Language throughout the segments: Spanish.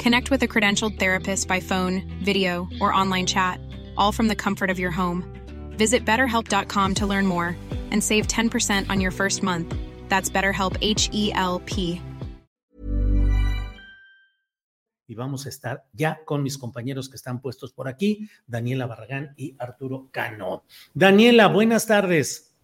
Connect with a credentialed therapist by phone, video, or online chat, all from the comfort of your home. Visit betterhelp.com to learn more and save 10% on your first month. That's BetterHelp H E L P. Y vamos a estar ya con mis compañeros que están puestos por aquí, Daniela Barragán y Arturo Cano. Daniela, buenas tardes.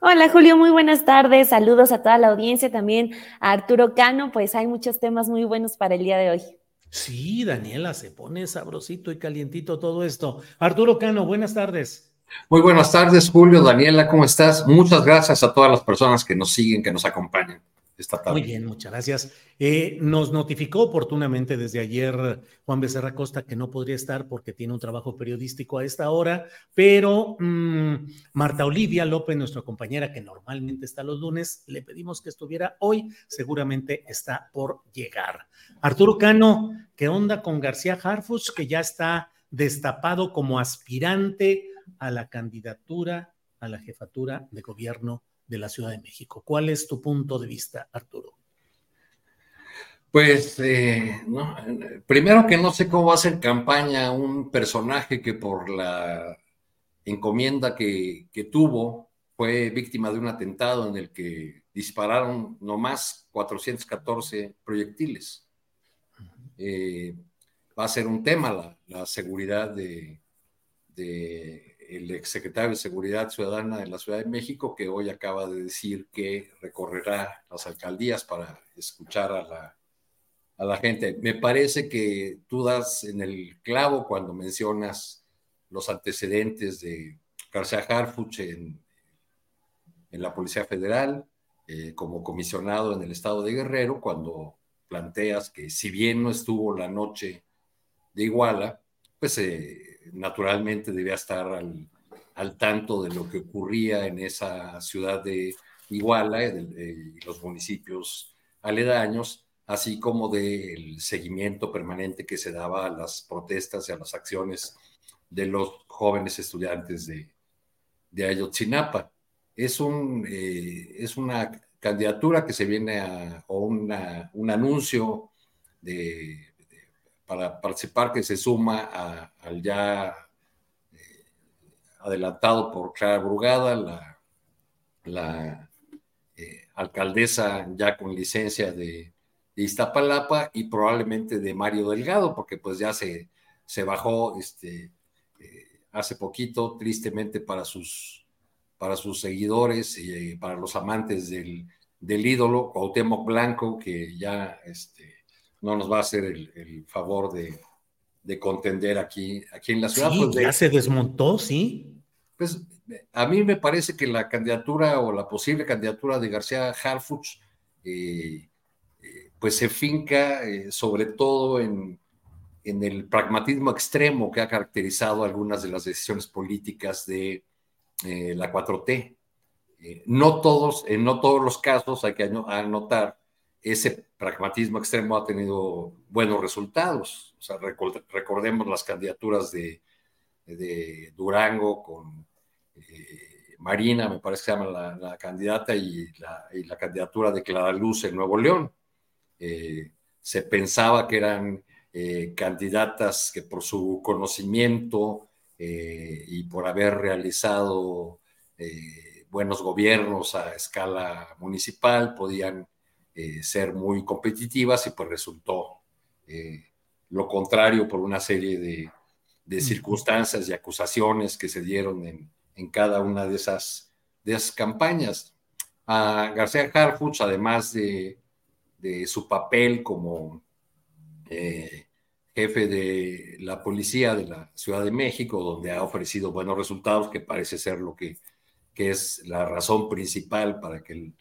Hola Julio, muy buenas tardes. Saludos a toda la audiencia, también a Arturo Cano. Pues hay muchos temas muy buenos para el día de hoy. Sí, Daniela, se pone sabrosito y calientito todo esto. Arturo Cano, buenas tardes. Muy buenas tardes, Julio, Daniela, ¿cómo estás? Muchas gracias a todas las personas que nos siguen, que nos acompañan esta tarde. Muy bien, muchas gracias. Eh, nos notificó oportunamente desde ayer Juan Becerra Costa que no podría estar porque tiene un trabajo periodístico a esta hora, pero mmm, Marta Olivia López, nuestra compañera que normalmente está los lunes, le pedimos que estuviera hoy, seguramente está por llegar. Arturo Cano, ¿qué onda con García Harfus, que ya está destapado como aspirante a la candidatura a la jefatura de gobierno de la Ciudad de México. ¿Cuál es tu punto de vista, Arturo? Pues, eh, no, primero que no sé cómo va a ser campaña un personaje que por la encomienda que, que, tuvo fue víctima de un atentado en el que dispararon nomás 414 proyectiles. Eh, va a ser un tema la, la seguridad de, de el exsecretario de Seguridad Ciudadana de la Ciudad de México, que hoy acaba de decir que recorrerá las alcaldías para escuchar a la, a la gente. Me parece que tú das en el clavo cuando mencionas los antecedentes de García Harfuch en, en la Policía Federal, eh, como comisionado en el estado de Guerrero, cuando planteas que si bien no estuvo la noche de Iguala, pues eh, naturalmente debía estar al, al, tanto de lo que ocurría en esa ciudad de Iguala y los municipios aledaños, así como del seguimiento permanente que se daba a las protestas y a las acciones de los jóvenes estudiantes de, de Ayotzinapa. Es, un, eh, es una candidatura que se viene a, o un anuncio de, para participar que se suma a, al ya eh, adelantado por Clara Brugada, la, eh, alcaldesa ya con licencia de, de, Iztapalapa y probablemente de Mario Delgado, porque pues ya se, se bajó este, eh, hace poquito, tristemente para sus, para sus seguidores y para los amantes del, del ídolo, Cuauhtémoc Blanco, que ya este, no nos va a hacer el, el favor de, de, contender aquí, aquí en la ciudad. Sí, pues de, ya se desmontó, sí. Pues a mí me parece que la candidatura o la posible candidatura de García Harfuch, eh, eh, pues se finca eh, sobre todo en, en, el pragmatismo extremo que ha caracterizado algunas de las decisiones políticas de la 4T. no todos, en no todos los casos hay que anotar ese pragmatismo extremo ha tenido buenos resultados. O sea, recordemos las candidaturas de, de Durango con eh, Marina, me parece que se llama la, candidata, y la, y la, candidatura de Clara Luz en Nuevo León. Eh, se pensaba que eran eh, candidatas que por su conocimiento y por haber realizado buenos gobiernos a escala municipal podían eh, ser muy competitivas y pues resultó eh, lo contrario por una serie de, circunstancias y acusaciones que se dieron en, cada una de esas, de esas campañas. A García Harfuch, además de, su papel como eh, jefe de la policía de la Ciudad de México, donde ha ofrecido buenos resultados, que parece ser lo que, es la razón principal para que él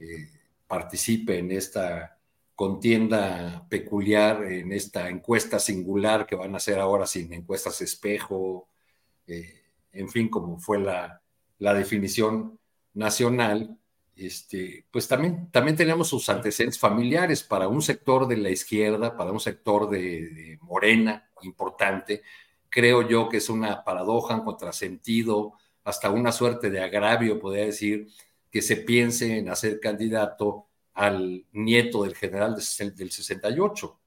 eh, participe en esta contienda peculiar, en esta encuesta singular que van a hacer ahora sin encuestas espejo, eh, en fin, como fue la, la definición nacional, este, pues también, también tenemos sus antecedentes familiares para un sector de la izquierda, para un sector de, Morena importante. Creo yo que es una paradoja, un contrasentido, hasta una suerte de agravio, podría decir, que se piense en hacer candidato al nieto del general del 68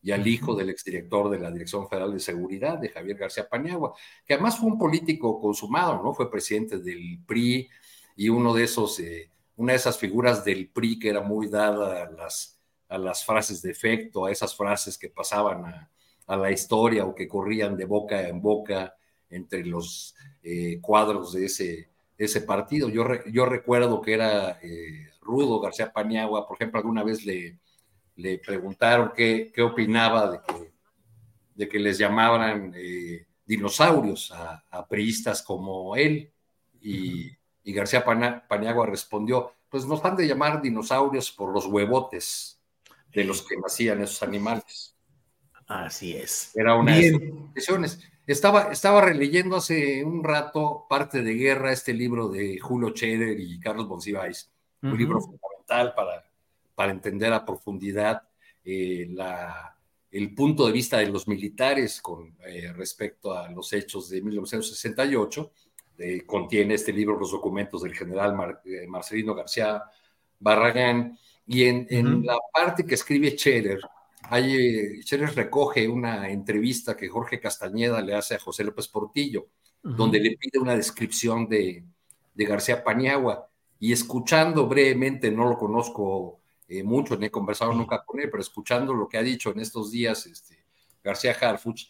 y al hijo del exdirector de la Dirección Federal de Seguridad, de Javier García Paniagua, que además fue un político consumado, ¿no? Fue presidente del PRI y uno de esos eh, una de esas figuras del PRI que era muy dada a las, a las frases de efecto, a esas frases que pasaban a, la historia o que corrían de boca en boca entre los eh, cuadros de ese, ese partido. Yo, yo recuerdo que era eh, Rudo García Paniagua, por ejemplo, alguna vez le, le preguntaron qué, qué opinaba de que, de que les llamaban eh, dinosaurios a, a, priistas como él. Y, y García Paniagua respondió, pues nos han de llamar dinosaurios por los huevotes de los que nacían esos animales. Así es. Era una de sus decisiones. Estaba, estaba releyendo hace un rato Parte de Guerra, este libro de Julio Cheder y Carlos Monsiváis, un libro fundamental para, para entender a profundidad eh, la, el punto de vista de los militares con eh, respecto a los hechos de 1968 eh, contiene este libro los documentos del general eh, Marcelino García Barragán, y en, la parte que escribe Cherer, hay, eh, recoge una entrevista que Jorge Castañeda le hace a José López Portillo, donde le pide una descripción de, García Paniagua, y escuchando brevemente, no lo conozco mucho, ni he conversado nunca con él, pero escuchando lo que ha dicho en estos días este, García Harfuch,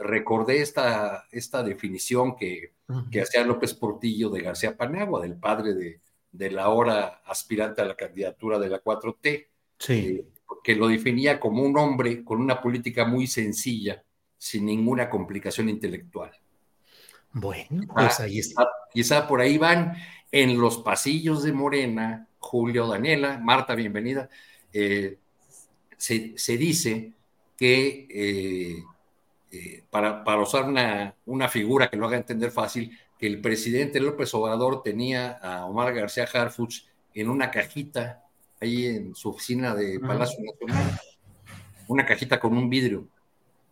recordé esta, esta definición que, que hacía López Portillo de García Paniagua, del padre de, de, la ahora aspirante a la candidatura de la 4T, sí. Eh, que lo definía como un hombre con una política muy sencilla, sin ninguna complicación intelectual. Bueno, pues ahí está. Quizá, por ahí van en los pasillos de Morena, Julio, Daniela, Marta, bienvenida. Eh, se, se, dice que eh, eh, para, para, usar una, una, figura que lo haga entender fácil, que el presidente López Obrador tenía a Omar García Harfuch en una cajita ahí en su oficina de Palacio Nacional, una cajita con un vidrio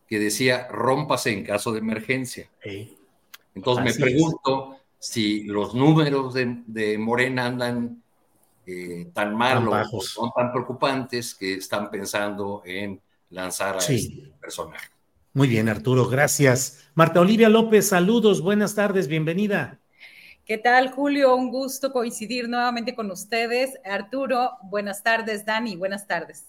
que decía rómpase en caso de emergencia. Entonces me pregunto si los números de, Morena andan eh, tan mal o son tan preocupantes que están pensando en lanzar a este personaje. Muy bien, Arturo, gracias. Marta Olivia López, saludos, buenas tardes, bienvenida. ¿Qué tal, Julio? Un gusto coincidir nuevamente con ustedes. Arturo, buenas tardes. Dani, buenas tardes.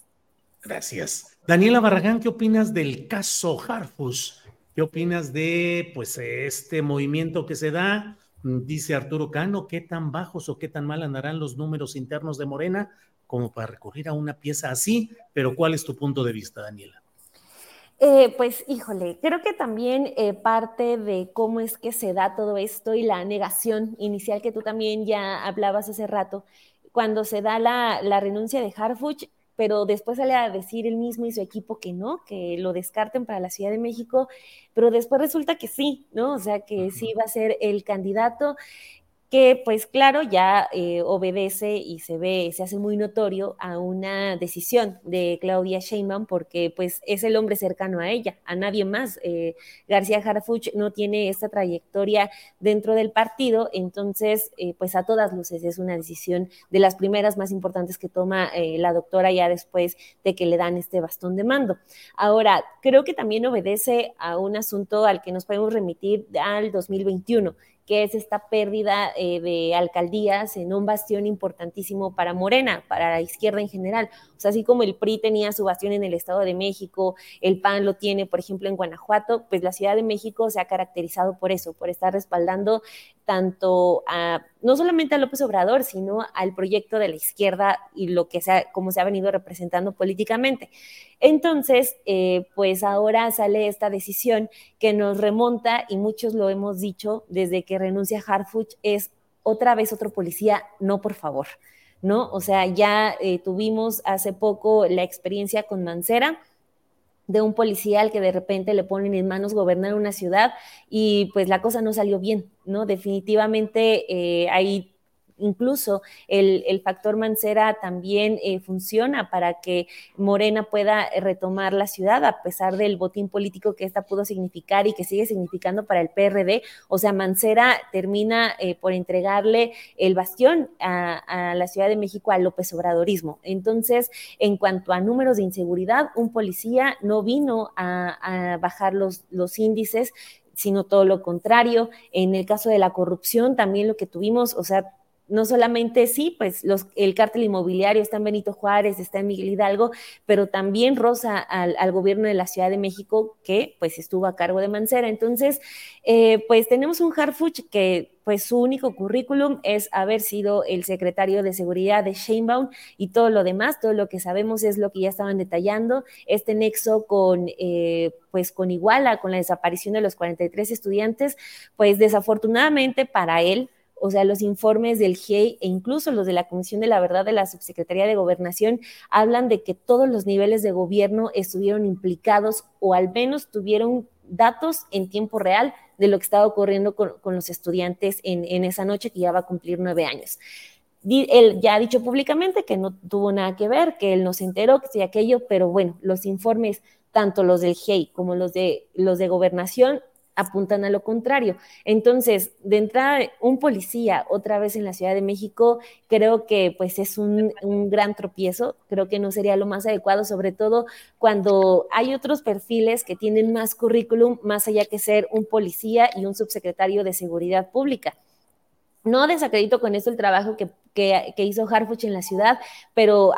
Gracias. Daniela Barragán, ¿qué opinas del caso Harfus? ¿Qué opinas de pues este movimiento que se da? Dice Arturo Cano, ¿qué tan bajos o qué tan mal andarán los números internos de Morena como para recurrir a una pieza así? Pero ¿cuál es tu punto de vista, Daniela? Eh, pues híjole, creo que también eh, parte de cómo es que se da todo esto y la negación inicial que tú también ya hablabas hace rato, cuando se da la, renuncia de Harfuch, pero después sale a decir él mismo y su equipo que no, que lo descarten para la Ciudad de México, pero después resulta que sí, ¿no? O sea, que sí va a ser el candidato que pues claro ya eh, obedece y se ve, se hace muy notorio a una decisión de Claudia Sheinbaum porque pues es el hombre cercano a ella, a nadie más. Eh, García Harfuch no tiene esta trayectoria dentro del partido, entonces eh, pues a todas luces es una decisión de las primeras más importantes que toma la doctora ya después de que le dan este bastón de mando. Ahora, creo que también obedece a un asunto al que nos podemos remitir al 2021 que es esta pérdida eh, de alcaldías en un bastión importantísimo para Morena, para la izquierda en general. O sea, así como el PRI tenía su bastión en el Estado de México, el PAN lo tiene, por ejemplo, en Guanajuato, pues la Ciudad de México se ha caracterizado por eso, por estar respaldando tanto a, no solamente a López Obrador, sino al proyecto de la izquierda y lo que sea, como se ha venido representando políticamente. Entonces, eh, pues ahora sale esta decisión que nos remonta, y muchos lo hemos dicho desde que renuncia Harfuch, es otra vez otro policía, no por favor, ¿no? O sea, ya eh, tuvimos hace poco la experiencia con Mancera, de un policía al que de repente le ponen en manos gobernar una ciudad y pues la cosa no salió bien, ¿no? Definitivamente eh, hay incluso el, factor Mancera también eh, funciona para que Morena pueda retomar la ciudad a pesar del botín político que esta pudo significar y que sigue significando para el PRD. O sea, Mancera termina eh, por entregarle el bastión a, la Ciudad de México al López Obradorismo. Entonces, en cuanto a números de inseguridad, un policía no vino a, bajar los, los índices sino todo lo contrario. En el caso de la corrupción, también lo que tuvimos, o sea, no solamente sí, pues los, el cártel inmobiliario está en Benito Juárez, está en Miguel Hidalgo, pero también rosa al, gobierno de la Ciudad de México que pues estuvo a cargo de Mancera. Entonces, eh, pues tenemos un Harfuch que pues su único currículum es haber sido el secretario de seguridad de Sheinbaum y todo lo demás, todo lo que sabemos es lo que ya estaban detallando, este nexo con, eh, pues con Iguala, con la desaparición de los 43 estudiantes, pues desafortunadamente para él, o sea, los informes del GIEI e incluso los de la Comisión de la Verdad de la Subsecretaría de Gobernación hablan de que todos los niveles de gobierno estuvieron implicados o al menos tuvieron datos en tiempo real de lo que estaba ocurriendo con, los estudiantes en, esa noche que ya va a cumplir nueve años. Él ya ha dicho públicamente que no tuvo nada que ver, que él no se enteró, que sí aquello, pero bueno, los informes, tanto los del GIEI como los de, los de gobernación, apuntan a lo contrario. Entonces, de entrada, un policía otra vez en la Ciudad de México, creo que pues es un, gran tropiezo, creo que no sería lo más adecuado, sobre todo cuando hay otros perfiles que tienen más currículum, más allá que ser un policía y un subsecretario de Seguridad Pública. No desacredito con esto el trabajo que, que, hizo Harfuch en la ciudad, pero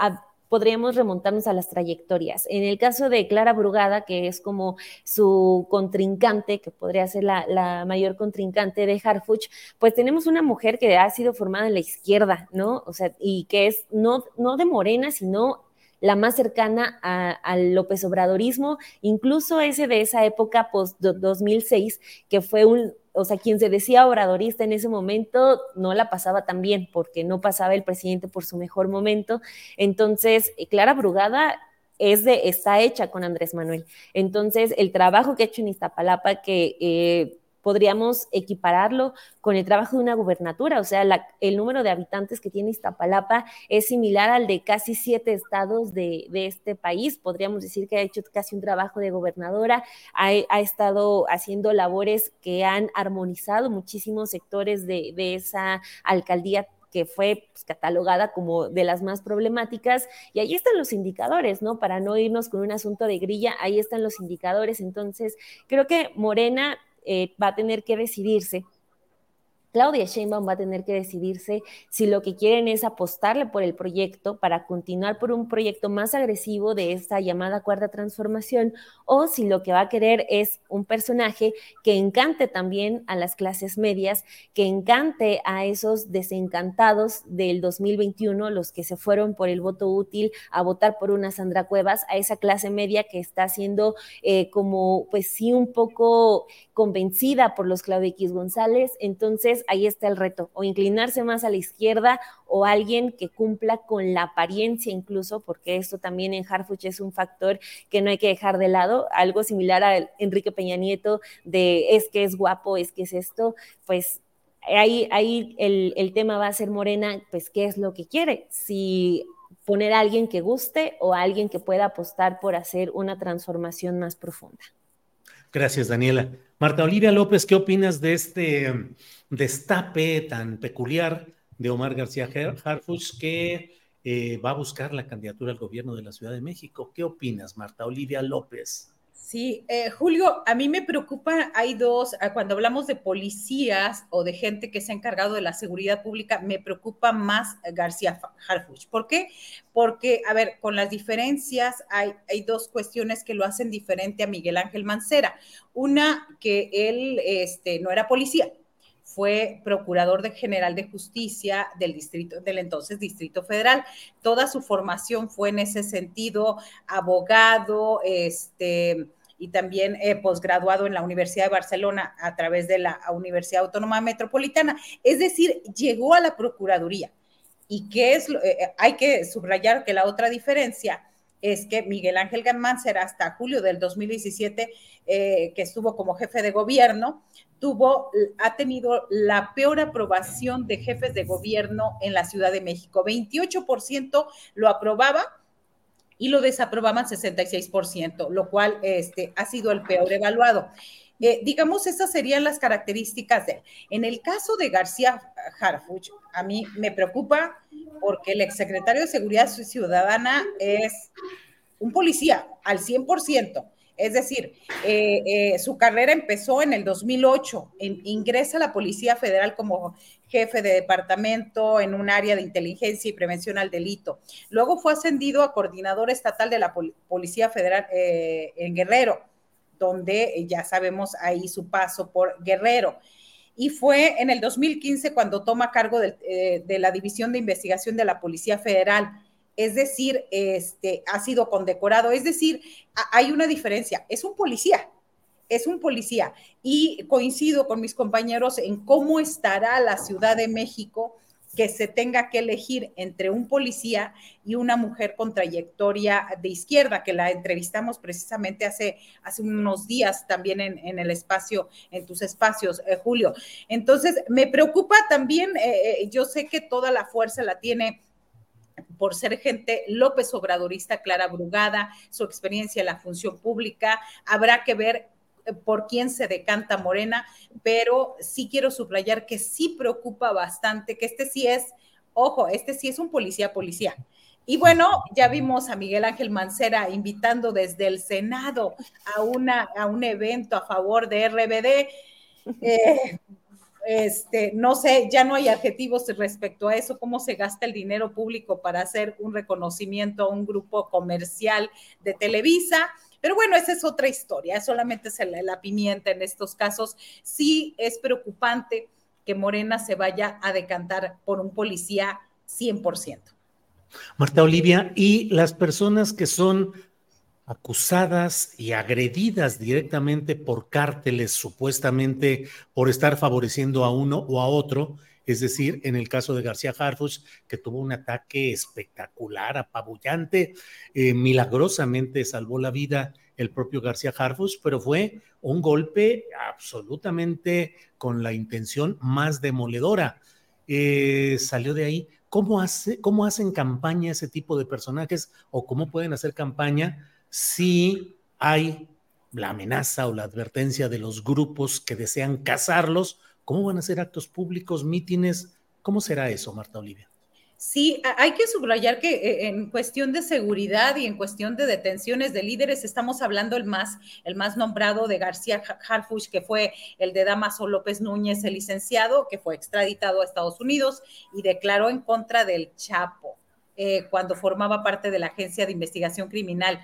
podríamos remontarnos a las trayectorias. En el caso de Clara Brugada, que es como su contrincante, que podría ser la, mayor contrincante de Harfuch, pues tenemos una mujer que ha sido formada en la izquierda, ¿no? O sea, y que es no, no de Morena, sino la más cercana al López Obradorismo, incluso ese de esa época post-2006, que fue un, o sea, quien se decía obradorista en ese momento no la pasaba tan bien porque no pasaba el presidente por su mejor momento. Entonces, eh, Clara Brugada es de, está hecha con Andrés Manuel. Entonces, el trabajo que ha hecho en Iztapalapa, que eh, podríamos equipararlo con el trabajo de una gubernatura, o sea, el número de habitantes que tiene Iztapalapa es similar al de casi siete estados de, este país, podríamos decir que ha hecho casi un trabajo de gobernadora, ha, estado haciendo labores que han armonizado muchísimos sectores de, esa alcaldía que fue pues, catalogada como de las más problemáticas. Y ahí están los indicadores, ¿no? Para no irnos con un asunto de grilla, ahí están los indicadores. Entonces, creo que Morena eh, va a tener que decidirse Claudia Sheinbaum va a tener que decidirse si lo que quieren es apostarle por el proyecto para continuar por un proyecto más agresivo de esta llamada cuarta transformación o si lo que va a querer es un personaje que encante también a las clases medias, que encante a esos desencantados del 2021, los que se fueron por el voto útil a votar por una Sandra Cuevas, a esa clase media que está siendo eh, como pues sí un poco convencida por los Claudia X González. Entonces, ahí está el reto, o inclinarse más a la izquierda o alguien que cumpla con la apariencia incluso, porque esto también en Harfuch es un factor que no hay que dejar de lado, algo similar a Enrique Peña Nieto de es que es guapo, es que es esto, pues ahí, ahí el, el tema va a ser Morena, pues qué es lo que quiere, si poner a alguien que guste o a alguien que pueda apostar por hacer una transformación más profunda. Gracias, Daniela. Marta Olivia López, ¿qué opinas de este um, destape tan peculiar de Omar García Harfuch que eh, va a buscar la candidatura al gobierno de la Ciudad de México? ¿Qué opinas, Marta Olivia López? Sí, eh, Julio, a mí me preocupa, hay dos, ah, cuando hablamos de policías o de gente que se ha encargado de la seguridad pública, me preocupa más García Harfuch. ¿Por qué? Porque, a ver, con las diferencias hay, hay dos cuestiones que lo hacen diferente a Miguel Ángel Mancera. Una, que él este, no era policía, fue procurador general de justicia del distrito del entonces Distrito Federal. Toda su formación fue en ese sentido, abogado, este y también eh, posgraduado en la Universidad de Barcelona a través de la Universidad Autónoma Metropolitana. Es decir, llegó a la Procuraduría. ¿Y qué es? Eh, eh, hay que subrayar que la otra diferencia es que Miguel Ángel será hasta julio del 2017, que estuvo como jefe de gobierno, tuvo, ha tenido la peor aprobación de jefes de gobierno en la Ciudad de México. 28% lo aprobaba y lo desaprobaban 66%, lo cual este, ha sido el peor evaluado. Eh, digamos, esas serían las características de él. En el caso de García Harfuch, a mí me preocupa porque el exsecretario de Seguridad Ciudadana es un policía al 100%. Es decir, eh, eh, su carrera empezó en el 2008, ingresa a la Policía Federal como jefe de departamento en un área de inteligencia y prevención al delito. Luego fue ascendido a coordinador estatal de la Policía Federal en Guerrero, donde ya sabemos ahí su paso por Guerrero. Y fue en el 2015 cuando toma cargo de, de la División de Investigación de la Policía Federal. Es decir, este, ha sido condecorado, es decir, hay una diferencia, es un policía, es un policía. Y coincido con mis compañeros en cómo estará la Ciudad de México que se tenga que elegir entre un policía y una mujer con trayectoria de izquierda, que la entrevistamos precisamente hace, hace unos días también en, el espacio, en tus espacios, eh, Julio. Entonces, me preocupa también, eh, eh, yo sé que toda la fuerza la tiene por ser gente López Obradorista, Clara Brugada, su experiencia en la función pública. Habrá que ver por quién se decanta Morena, pero sí quiero subrayar que sí preocupa bastante, que este sí es, ojo, este sí es un policía policía. Y bueno, ya vimos a Miguel Ángel Mancera invitando desde el Senado a, una, a un evento a favor de RBD. Eh, este, no sé, ya no hay adjetivos respecto a eso, cómo se gasta el dinero público para hacer un reconocimiento a un grupo comercial de Televisa. Pero bueno, esa es otra historia, solamente es la, pimienta en estos casos. Sí es preocupante que Morena se vaya a decantar por un policía 100%. Marta Olivia, y las personas que son acusadas y agredidas directamente por cárteles, supuestamente por estar favoreciendo a uno o a otro. Es decir, en el caso de García Harfuch, que tuvo un ataque espectacular, apabullante, eh, milagrosamente salvó la vida el propio García Harfuch, pero fue un golpe absolutamente con la intención más demoledora. Eh, salió de ahí. ¿Cómo, hace, ¿Cómo hacen campaña ese tipo de personajes o cómo pueden hacer campaña si hay la amenaza o la advertencia de los grupos que desean cazarlos, ¿cómo van a ser actos públicos, mítines? ¿Cómo será eso, Marta Olivia? Sí, hay que subrayar que eh, en cuestión de seguridad y en cuestión de detenciones de líderes, estamos hablando el más, el más nombrado de García Harfuch, que fue el de Damaso López Núñez, el licenciado, que fue extraditado a Estados Unidos y declaró en contra del Chapo eh, cuando formaba parte de la Agencia de Investigación Criminal.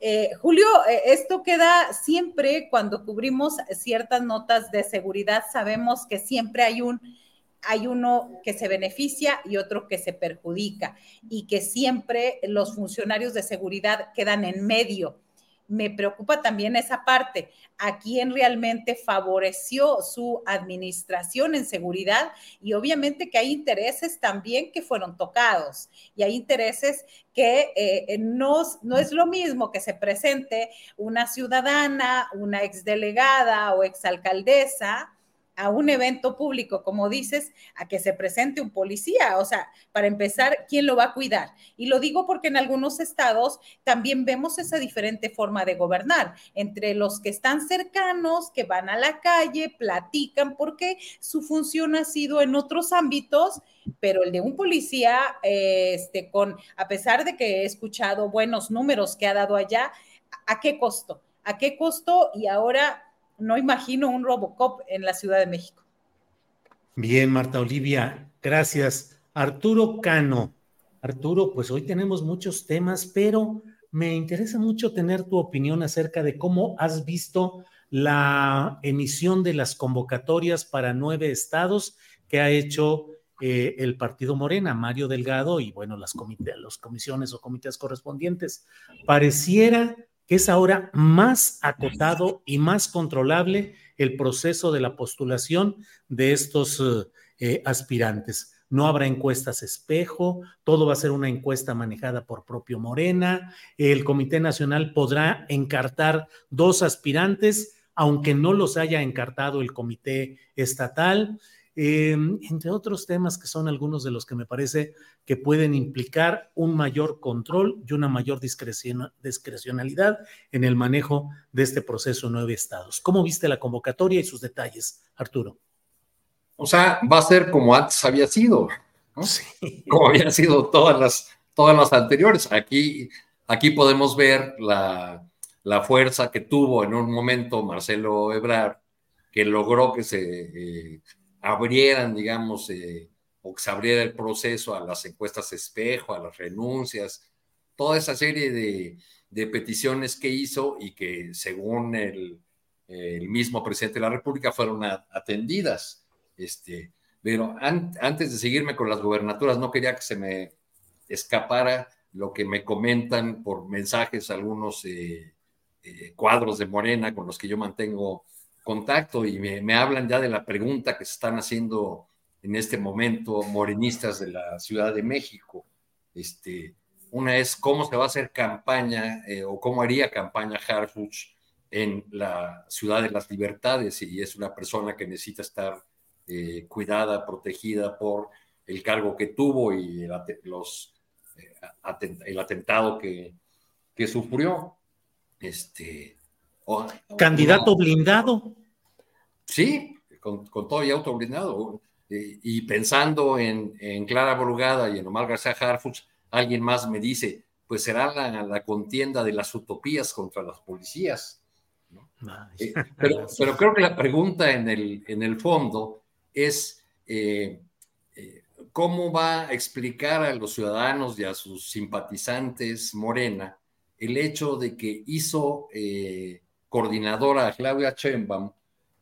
Eh, Julio, eh, esto queda siempre cuando cubrimos ciertas notas de seguridad, sabemos que siempre hay un hay uno que se beneficia y otro que se perjudica y que siempre los funcionarios de seguridad quedan en medio me preocupa también esa parte. ¿A quién realmente favoreció su administración en seguridad? Y obviamente que hay intereses también que fueron tocados y hay intereses que eh, no, no es lo mismo que se presente una ciudadana, una exdelegada o exalcaldesa a un evento público, como dices, a que se presente un policía. O sea, para empezar, ¿quién lo va a cuidar? Y lo digo porque en algunos estados también vemos esa diferente forma de gobernar entre los que están cercanos, que van a la calle, platican, porque su función ha sido en otros ámbitos, pero el de un policía, este, con, a pesar de que he escuchado buenos números que ha dado allá, ¿a qué costo? ¿A qué costo? Y ahora no imagino un Robocop en la Ciudad de México. Bien, Marta Olivia, gracias. Arturo Cano. Arturo, pues hoy tenemos muchos temas, pero me interesa mucho tener tu opinión acerca de cómo has visto la emisión de las convocatorias para nueve estados que ha hecho eh, el partido Morena, Mario Delgado y bueno, las, las comisiones o comités correspondientes. Pareciera que es ahora más acotado y más controlable el proceso de la postulación de estos eh, aspirantes. No habrá encuestas espejo, todo va a ser una encuesta manejada por propio Morena. El Comité Nacional podrá encartar dos aspirantes, aunque no los haya encartado el Comité Estatal. Em, entre otros temas que son algunos de los que me parece que pueden implicar un mayor control y una mayor discrecionalidad en el manejo de este proceso nueve estados. ¿Cómo viste la convocatoria y sus detalles, Arturo? O sea, va a ser como antes había sido, como habían sido todas las, todas las anteriores. Aquí, aquí podemos ver la, la fuerza que tuvo en un momento Marcelo Ebrard, que logró que se... Eh, abrieran, digamos, eh, o que se abriera el proceso a las encuestas espejo, a las renuncias, toda esa serie de, peticiones que hizo y que según el, mismo presidente de la República fueron atendidas. Este, pero antes de seguirme con las gobernaturas, no quería que se me escapara lo que me comentan por mensajes algunos eh, eh, cuadros de Morena con los que yo mantengo contacto y me, hablan ya de la pregunta que se están haciendo en este momento morenistas de la Ciudad de México. Este, una es cómo se va a hacer campaña eh, o cómo haría campaña Harfuch en la Ciudad de las Libertades y es una persona que necesita estar eh, cuidada, protegida por el cargo que tuvo y el, los, eh, el atentado que, que sufrió. Este, Candidato blindado. Sí, con, todo y auto blindado. Y, pensando en, Clara Borugada y en Omar García Harfuch, alguien más me dice, pues será la, contienda de las utopías contra las policías. Eh, pero, creo que la pregunta en el, en el fondo es eh, eh, cómo va a explicar a los ciudadanos y a sus simpatizantes Morena el hecho de que hizo coordinadora a Claudia Sheinbaum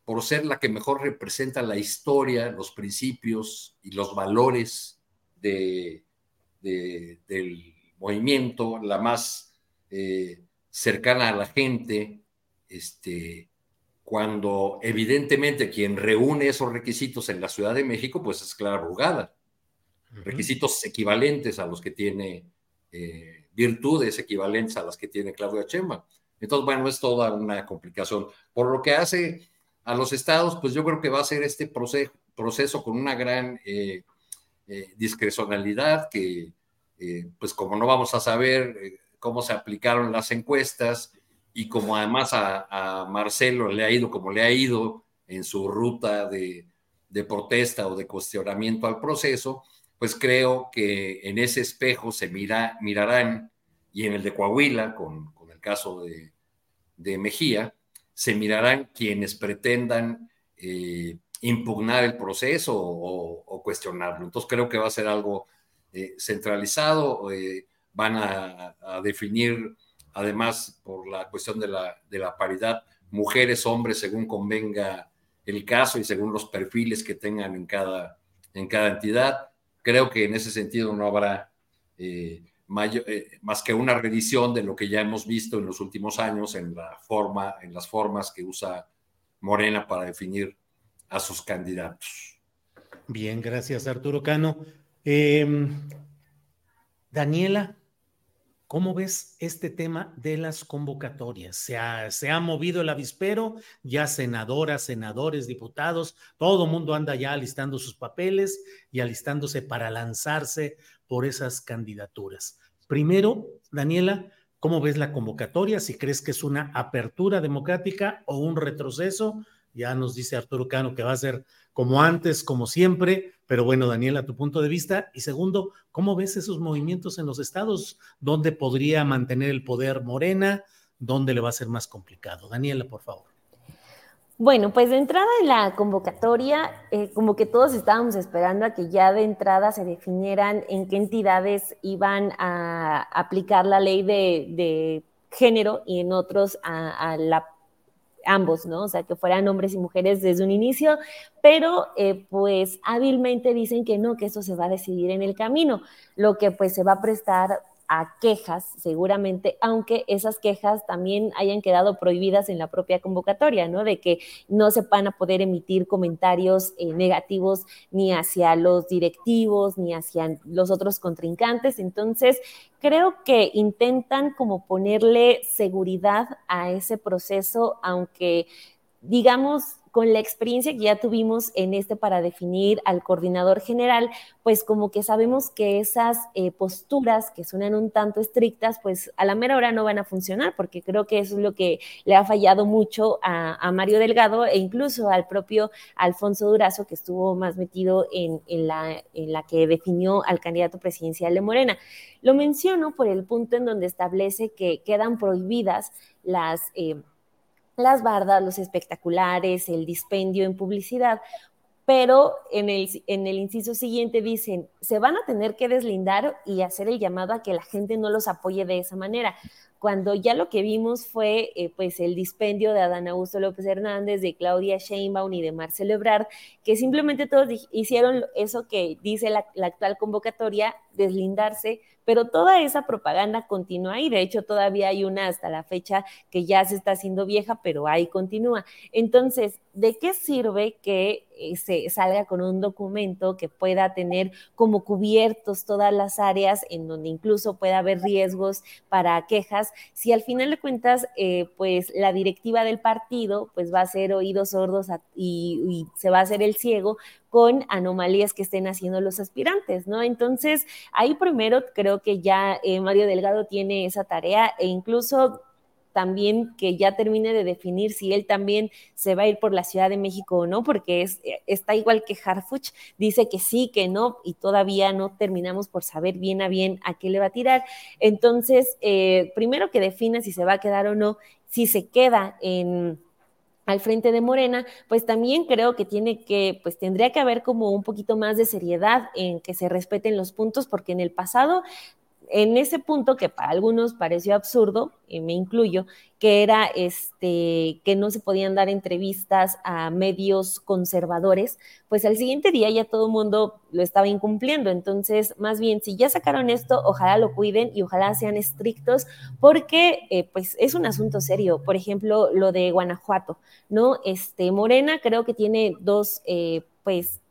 por ser la que mejor representa la historia, los principios y los valores de, del movimiento, la más eh, cercana a la gente, este, cuando evidentemente quien reúne esos requisitos en la Ciudad de México, pues es Clara Brugada. Requisitos equivalentes a los que tiene, eh, virtudes equivalentes a las que tiene Claudia Chema. Entonces, bueno, es toda una complicación. Por lo que hace a los estados, pues yo creo que va a ser este proceso, con una gran eh, eh, discrecionalidad que, eh, pues como no vamos a saber cómo se aplicaron las encuestas y como además a, Marcelo le ha ido como le ha ido en su ruta de, protesta o de cuestionamiento al proceso, pues creo que en ese espejo se mira, mirarán, y en el de Coahuila, con, el caso de, de Mejía, se mirarán quienes pretendan eh, impugnar el proceso o, cuestionarlo. Entonces creo que va a ser algo eh, centralizado, eh, van a, definir además por la cuestión de la, de la, paridad mujeres, hombres, según convenga el caso y según los perfiles que tengan en cada, en cada entidad. Creo que en ese sentido no habrá más que una revisión de lo que ya hemos visto en los últimos años en la forma, en las formas que usa Morena para definir a sus candidatos. Bien, gracias Arturo Cano. Em, Daniela, ¿cómo ves este tema de las convocatorias? Se ha, se ha movido el avispero, ya senadoras, senadores, diputados, todo mundo anda ya alistando sus papeles y alistándose para lanzarse por esas candidaturas. Primero, Daniela, ¿cómo ves la convocatoria? Si crees que es una apertura democrática o un retroceso. Ya nos dice Arturo Cano que va a ser como antes, como siempre, pero bueno, Daniela, tu punto de vista. Y segundo, ¿cómo ves esos movimientos en los estados? ¿Dónde podría mantener el poder Morena? dónde le va a ser más complicado. Daniela, por favor. Bueno, pues de entrada en la convocatoria, eh, como que todos estábamos esperando a que ya de entrada se definieran en qué entidades iban a aplicar la ley de, género y en otros a, la ambos, ¿no? O sea, que fueran hombres y mujeres desde un inicio, pero eh, pues hábilmente dicen que no, que eso se va a decidir en el camino, lo que pues se va a prestar a quejas, seguramente, aunque esas quejas también hayan quedado prohibidas en la propia convocatoria, ¿no? De que no se van a poder emitir comentarios eh, negativos ni hacia los directivos, ni hacia los otros contrincantes. Entonces, creo que intentan como ponerle seguridad a ese proceso, aunque digamos con la experiencia que ya tuvimos en este para definir al coordinador general, pues como que sabemos que esas eh, posturas que suenan un tanto estrictas, pues a la mera hora no van a funcionar, porque creo que eso es lo que le ha fallado mucho a, Mario Delgado e incluso al propio Alfonso Durazo, que estuvo más metido en, la, que definió al candidato presidencial de Morena. Lo menciono por el punto en donde establece que quedan prohibidas las... Eh, las bardas, los espectaculares, el dispendio en publicidad, pero en el, inciso siguiente dicen, se van a tener que deslindar y hacer el llamado a que la gente no los apoye de esa manera cuando ya lo que vimos fue eh, pues el dispendio de Adán Augusto López Hernández, de Claudia Sheinbaum y de Marcelo Ebrard, que simplemente todos hicieron eso que dice la, la actual convocatoria, deslindarse, pero toda esa propaganda continúa y de hecho todavía hay una hasta la fecha que ya se está haciendo vieja, pero ahí continúa. Entonces, ¿de qué sirve que se salga con un documento que pueda tener como cubiertos todas las áreas en donde incluso pueda haber riesgos para quejas, si al final de cuentas, eh, pues la directiva del partido pues va a ser oídos sordos y, y se va a hacer el ciego con anomalías que estén haciendo los aspirantes, ¿no? Entonces, ahí primero creo que ya eh, Mario Delgado tiene esa tarea e incluso también que ya termine de definir si él también se va a ir por la Ciudad de México o no, porque es, está igual que Harfuch, dice que sí, que no, y todavía no terminamos por saber bien a bien a qué le va a tirar. Entonces, eh, primero que defina si se va a quedar o no, si se queda en al frente de Morena, pues también creo que tiene que, pues tendría que haber como un poquito más de seriedad en que se respeten los puntos, porque en el pasado en ese punto que para algunos pareció absurdo, y me incluyo, que era este que no se podían dar entrevistas a medios conservadores, pues al siguiente día ya todo el mundo lo estaba incumpliendo. Entonces, más bien, si ya sacaron esto, ojalá lo cuiden y ojalá sean estrictos, porque eh, pues es un asunto serio. Por ejemplo, lo de Guanajuato, ¿no? Este, Morena creo que tiene dos, eh, pues,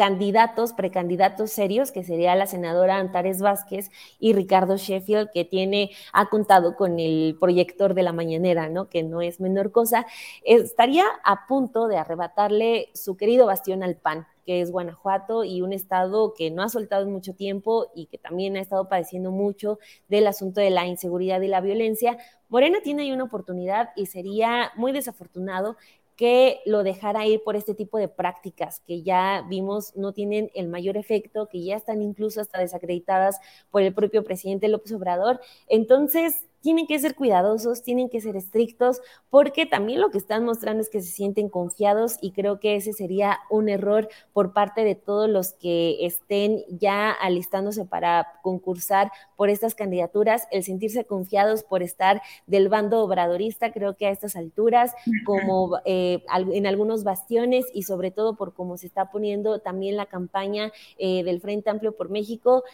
candidatos, precandidatos serios, que sería la senadora Antares Vázquez y Ricardo Sheffield, que tiene, ha contado con el proyector de la mañanera, ¿no? Que no es menor cosa, estaría a punto de arrebatarle su querido bastión al PAN que es Guanajuato y un estado que no ha soltado en mucho tiempo y que también ha estado padeciendo mucho del asunto de la inseguridad y la violencia. Morena tiene ahí una oportunidad y sería muy desafortunado que lo dejara ir por este tipo de prácticas que ya vimos no tienen el mayor efecto, que ya están incluso hasta desacreditadas por el propio presidente López Obrador. Entonces, tienen que ser cuidadosos, tienen que ser estrictos, porque también lo que están mostrando es que se sienten confiados y creo que ese sería un error por parte de todos los que estén ya alistándose para concursar por estas candidaturas, el sentirse confiados por estar del bando obradorista, creo que a estas alturas, como eh, en algunos bastiones y sobre todo por cómo se está poniendo también la campaña eh, del Frente Amplio por México,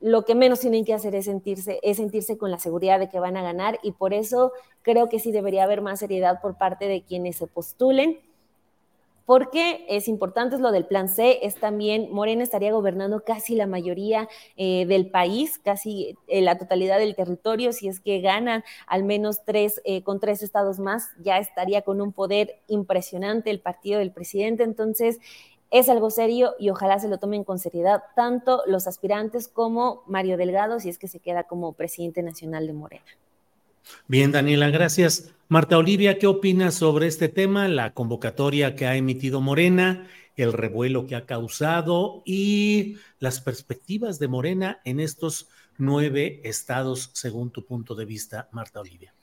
lo que menos tienen que hacer es sentirse, es sentirse con la seguridad de que van a ganar y por eso creo que sí debería haber más seriedad por parte de quienes se postulen. Porque es importante, es lo del plan C, es también, Morena estaría gobernando casi la mayoría eh, del país, casi eh, la totalidad del territorio, si es que ganan al menos tres, eh, con tres estados más, ya estaría con un poder impresionante el partido del presidente. Entonces, es algo serio y ojalá se lo tomen con seriedad tanto los aspirantes como Mario Delgado, si es que se queda como presidente nacional de Morena. Bien, Daniela, gracias. Marta Olivia, ¿qué opinas sobre este tema, la convocatoria que ha emitido Morena, el revuelo que ha causado y las perspectivas de Morena en estos nueve estados según tu punto de vista, Marta Olivia?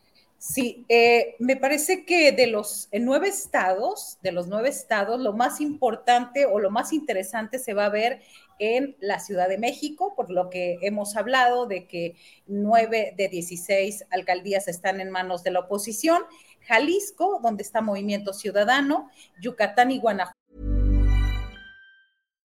Sí, eh, me parece que de los nueve estados, de los nueve estados, lo más importante o lo más interesante se va a ver en la Ciudad de México, por lo que hemos hablado de que nueve de 16 alcaldías están en manos de la oposición, Jalisco, donde está Movimiento Ciudadano, Yucatán y Guanajuato.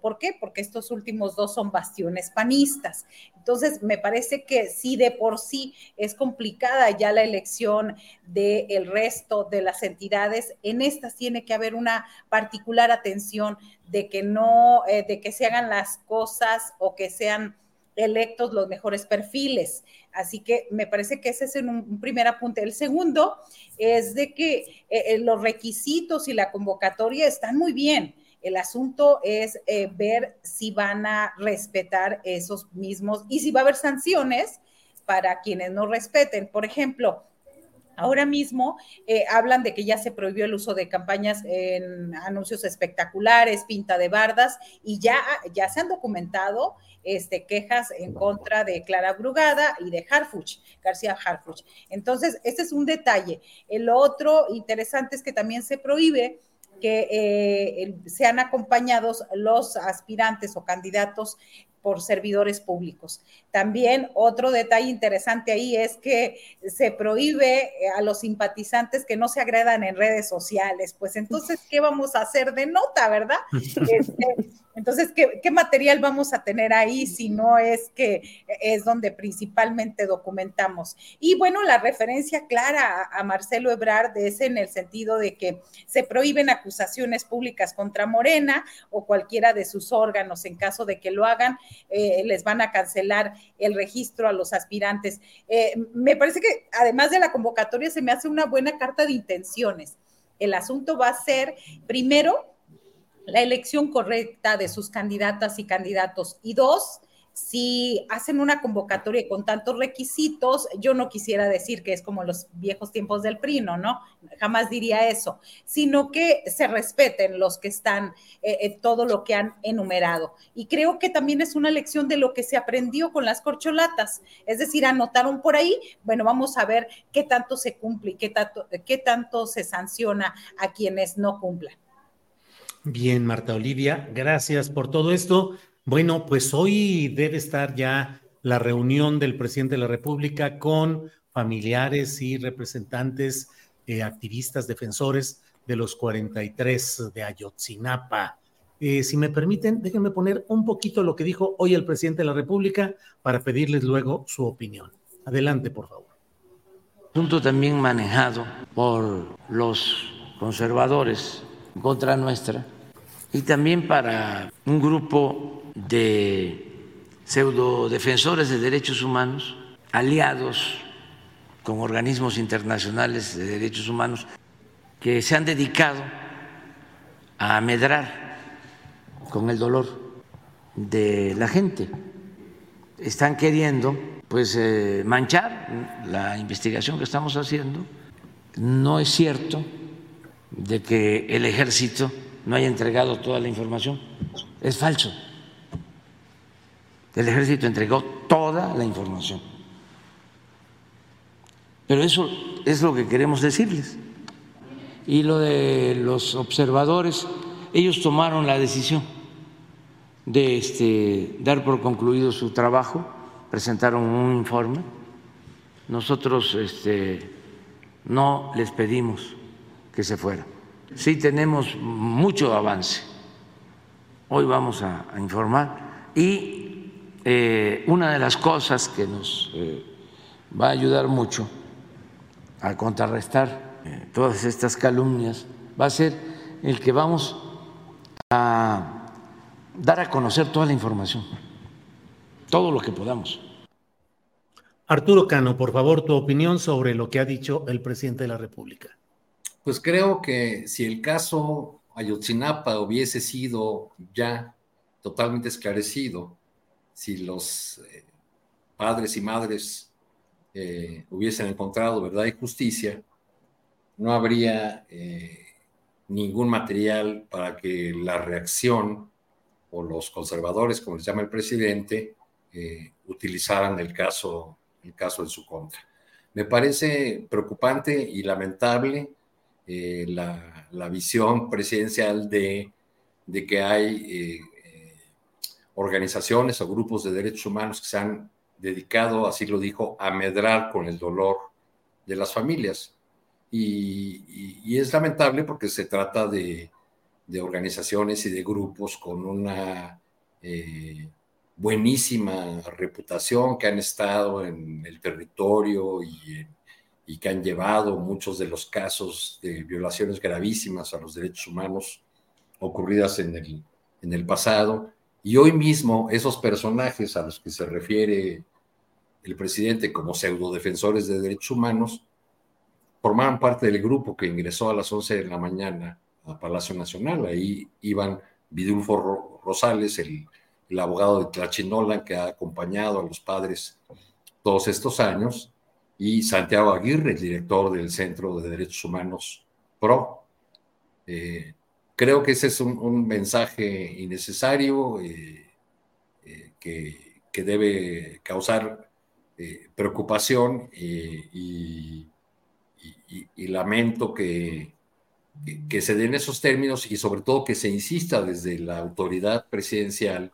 ¿Por qué? Porque estos últimos dos son bastiones panistas. Entonces, me parece que sí de por sí es complicada ya la elección del resto de las entidades. En estas tiene que haber una particular atención de que no, eh, de que se hagan las cosas o que sean electos los mejores perfiles. Así que me parece que ese es un, un primer apunte. El segundo es de que eh, eh, los requisitos y la convocatoria están muy bien el asunto es eh, ver si van a respetar esos mismos y si va a haber sanciones para quienes no respeten. Por ejemplo, Ahora mismo eh, hablan de que ya se prohibió el uso de campañas en anuncios espectaculares, pinta de bardas, y ya, ya se han documentado este, quejas en contra de Clara Brugada y de Harfuch, García Harfuch. Entonces, este es un detalle. El otro interesante es que también se prohíbe que eh, sean acompañados los aspirantes o candidatos por servidores públicos. También otro detalle interesante ahí es que se prohíbe eh, a los simpatizantes que no se agredan en redes sociales. Pues entonces, ¿qué vamos a hacer de nota, verdad? Este, entonces, ¿qué, material vamos a tener ahí si no es que es donde principalmente documentamos? Y bueno, la referencia clara a, Marcelo Ebrard es en el sentido de que se prohíben acusaciones públicas contra Morena o cualquiera de sus órganos en caso de que lo hagan, eh, les van a cancelar el registro a los aspirantes. Eh, me parece que además de la convocatoria se me hace una buena carta de intenciones. El asunto va a ser, primero, la elección correcta de sus candidatas y candidatos. Y dos, si hacen una convocatoria con tantos requisitos, yo no quisiera decir que es como los viejos tiempos del PRI, ¿no? Jamás diría eso, sino que se respeten los que están, eh, eh, todo lo que han enumerado. Y creo que también es una lección de lo que se aprendió con las corcholatas, es decir, anotaron por ahí, bueno, vamos a ver qué tanto se cumple y qué tanto se sanciona a quienes no cumplan. Bien, Marta Olivia, gracias por todo esto. Bueno, pues hoy debe estar ya la reunión del presidente de la República con familiares y representantes, eh, activistas, defensores de los 43 de Ayotzinapa. Eh, si me permiten, déjenme poner un poquito lo que dijo hoy el presidente de la República para pedirles luego su opinión. Adelante, por favor. Asunto también manejado por los conservadores contra nuestra y también para un grupo de pseudodefensores de derechos humanos aliados con organismos internacionales de derechos humanos que se han dedicado a medrar con el dolor de la gente. Están queriendo pues eh, manchar la investigación que estamos haciendo. No es cierto de que el ejército no haya entregado toda la información. Es falso. El ejército entregó toda la información. Pero eso es lo que queremos decirles. Y lo de los observadores, ellos tomaron la decisión de este, dar por concluido su trabajo, presentaron un informe. Nosotros este, no les pedimos que se fueran. Sí tenemos mucho avance. Hoy vamos a, informar y eh, una de las cosas que nos eh, va a ayudar mucho a contrarrestar eh, todas estas calumnias va a ser el que vamos a dar a conocer toda la información, todo lo que podamos. Arturo Cano, por favor, tu opinión sobre lo que ha dicho el presidente de la República. Pues creo que si el caso Ayotzinapa hubiese sido ya totalmente esclarecido, si los eh, padres y madres eh, hubiesen encontrado verdad y justicia, no habría eh, ningún material para que la reacción o los conservadores, como les llama el presidente, utilizaran el caso en su contra. Me parece preocupante y lamentable eh, la, visión presidencial de, que hay eh, organizaciones o grupos de derechos humanos que se han dedicado, así lo dijo, a medrar con el dolor de las familias. y es lamentable porque se trata de, organizaciones y de grupos con una eh, buenísima reputación que han estado en el territorio y, que han llevado muchos de los casos de violaciones gravísimas a los derechos humanos ocurridas en el, en el pasado. Y hoy mismo esos personajes a los que se refiere el presidente como pseudo defensores de derechos humanos formaban parte del grupo que ingresó a las 11 de la mañana a Palacio Nacional. Ahí iban Vidulfo Rosales, el, abogado de Tlachinolan que ha acompañado a los padres todos estos años, y Santiago Aguirre, el director del Centro de Derechos Humanos PRO. Eh, creo que ese es un, mensaje innecesario eh, eh, que, debe causar preocupación y, lamento que, que se den esos términos y sobre todo que se insista desde la autoridad presidencial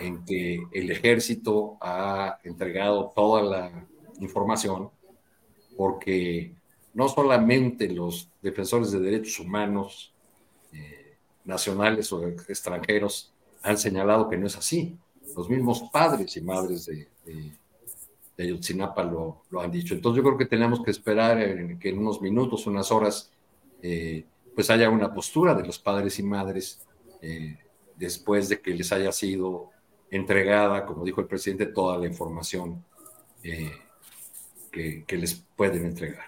en que el ejército ha entregado toda la información porque no solamente los defensores de derechos humanos eh, nacionales o extranjeros han señalado que no es así, los mismos padres y madres de, de, Ayotzinapa lo, han dicho. Entonces yo creo que tenemos que esperar que en unos minutos, unas horas, eh, pues haya una postura de los padres y madres eh, después de que les haya sido entregada, como dijo el presidente, toda la información que, que, les pueden entregar.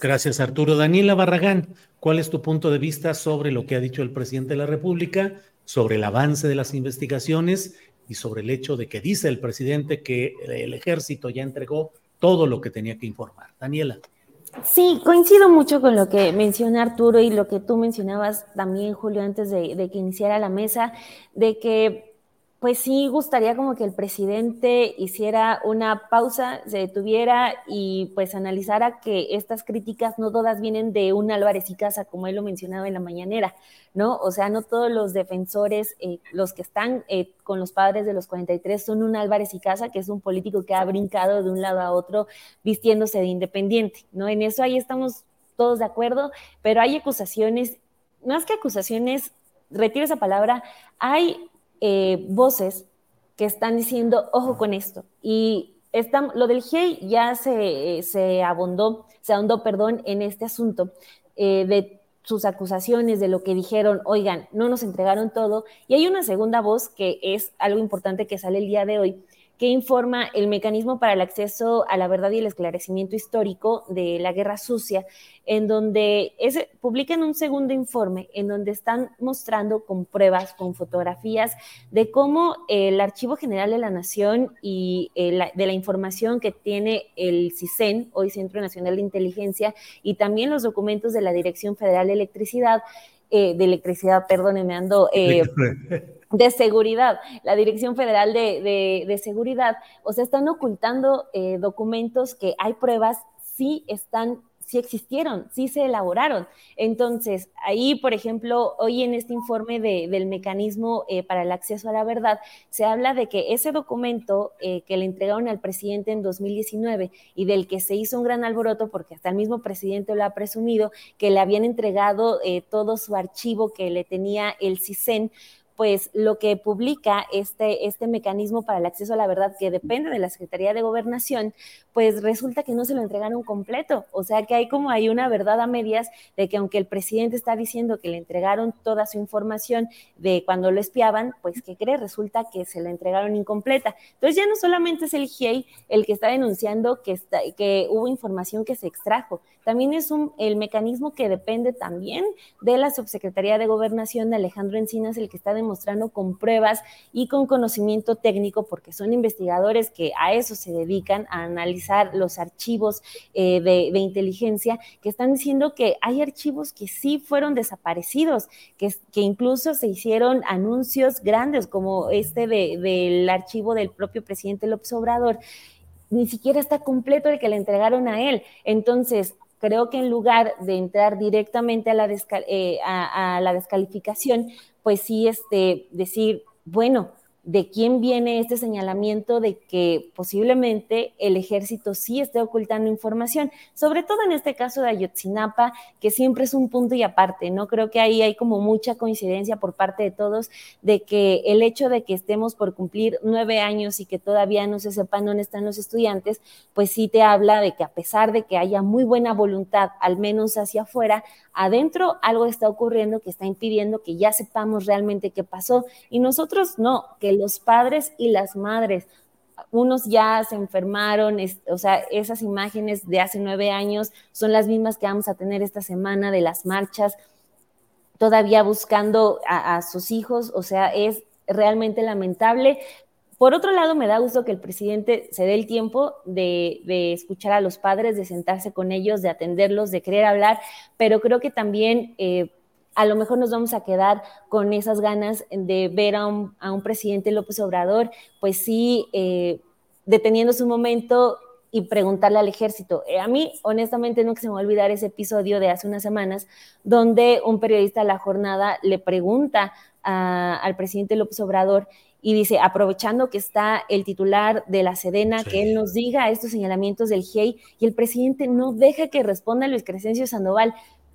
Gracias, Arturo. Daniela Barragán, ¿cuál es tu punto de vista sobre lo que ha dicho el presidente de la República, sobre el avance de las investigaciones y sobre el hecho de que dice el presidente que el ejército ya entregó todo lo que tenía que informar? Daniela. Sí, coincido mucho con lo que menciona Arturo y lo que tú mencionabas también, Julio, antes de, de que iniciara la mesa, de que pues sí gustaría como que el presidente hiciera una pausa, se detuviera y pues analizara que estas críticas no todas vienen de un Álvarez y Casa, como él lo mencionaba en la mañanera, ¿no? O sea, no todos los defensores, eh, los que están eh, con los padres de los 43 son un Álvarez y Casa, que es un político que ha brincado de un lado a otro vistiéndose de independiente, ¿no? En eso ahí estamos todos de acuerdo, pero hay acusaciones, más que acusaciones, retiro esa palabra, hay eh, voces que están diciendo, ojo con esto. Y lo del GEI ya se, se abondó, se ahondó, perdón, en este asunto eh, de sus acusaciones, de lo que dijeron, oigan, no nos entregaron todo. Y hay una segunda voz que es algo importante que sale el día de hoy, que informa el mecanismo para el acceso a la verdad y el esclarecimiento histórico de la Guerra Sucia, en donde es, publican un segundo informe en donde están mostrando con pruebas, con fotografías de cómo el Archivo General de la Nación y eh, de la información que tiene el CISEN, hoy Centro Nacional de Inteligencia, y también los documentos de la Dirección Federal de Electricidad, eh, de electricidad, perdónenme, ando eh, de seguridad, la Dirección Federal de, Seguridad, o sea, están ocultando eh, documentos que hay pruebas, sí están sí existieron, sí se elaboraron. Entonces, ahí, por ejemplo, hoy en este informe del mecanismo eh, para el acceso a la verdad, se habla de que ese documento eh, que le entregaron al presidente en 2019 y del que se hizo un gran alboroto, porque hasta el mismo presidente lo ha presumido, que le habían entregado eh, todo su archivo que le tenía el CISEN, pues lo que publica este, este mecanismo para el acceso a la verdad que depende de la Secretaría de Gobernación, pues resulta que no se lo entregaron completo. O sea que hay como hay una verdad a medias de que aunque el presidente está diciendo que le entregaron toda su información de cuando lo espiaban, pues ¿qué cree? Resulta que se la entregaron incompleta. Entonces ya no solamente es el GIEI el que está denunciando que, está, que hubo información que se extrajo, también es un, el mecanismo que depende también de la Subsecretaría de Gobernación de Alejandro Encinas, el que está demostrando con pruebas y con conocimiento técnico, porque son investigadores que a eso se dedican, a analizar los archivos eh, de, inteligencia, que están diciendo que hay archivos que sí fueron desaparecidos, que, que incluso se hicieron anuncios grandes, como este del archivo del propio presidente López Obrador ni siquiera está completo el que le entregaron a él. Entonces, creo que en lugar de entrar directamente a la, eh, a, la descalificación, pues sí este, decir, bueno, de quién viene este señalamiento de que posiblemente el ejército sí esté ocultando información, sobre todo en este caso de Ayotzinapa, que siempre es un punto y aparte, ¿no? Creo que ahí hay como mucha coincidencia por parte de todos de que el hecho de que estemos por cumplir nueve años y que todavía no se sepan dónde están los estudiantes, pues sí te habla de que a pesar de que haya muy buena voluntad, al menos hacia afuera, adentro algo está ocurriendo que está impidiendo que ya sepamos realmente qué pasó y nosotros no, que los padres y las madres, unos ya se enfermaron, o sea, esas imágenes de hace nueve años son las mismas que vamos a tener esta semana de las marchas, todavía buscando a, sus hijos, o sea, es realmente lamentable. Por otro lado, me da gusto que el presidente se dé el tiempo de, escuchar a los padres, de sentarse con ellos, de atenderlos, de querer hablar, pero creo que también eh, a lo mejor nos vamos a quedar con esas ganas de ver a un, presidente López Obrador, pues sí, eh, deteniéndose un momento y preguntarle al ejército. Eh, a mí, honestamente, no que se me va a olvidar ese episodio de hace unas semanas, donde un periodista de la jornada le pregunta al presidente López Obrador y dice, aprovechando que está el titular de la Sedena, que él nos diga estos señalamientos del GIEI, y el presidente no deja que responda Luis Crescencio Sandoval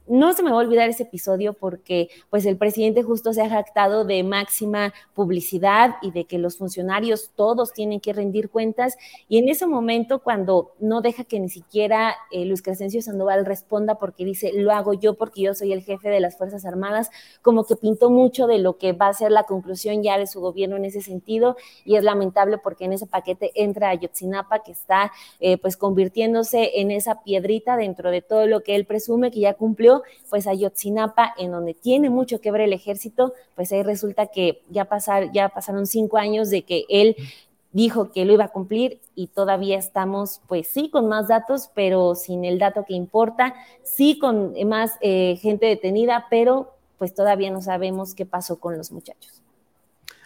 no se me va a olvidar ese episodio porque pues el presidente justo se ha jactado de máxima publicidad y de que los funcionarios todos tienen que rendir cuentas. Y en ese momento cuando no deja que ni siquiera eh, Luis Crescencio Sandoval responda porque dice lo hago yo porque yo soy el jefe de las Fuerzas Armadas, como que pintó mucho de lo que va a ser la conclusión ya de su gobierno en ese sentido. Y es lamentable porque en ese paquete entra Ayotzinapa que está eh, pues convirtiéndose en esa piedrita dentro de todo lo que él presume que ya cumplió pues a Yotzinapa, en donde tiene mucho que ver el ejército, pues ahí resulta que ya, ya pasaron cinco años de que él dijo que lo iba a cumplir y todavía estamos, pues sí, con más datos, pero sin el dato que importa, sí con más eh, gente detenida, pero pues todavía no sabemos qué pasó con los muchachos.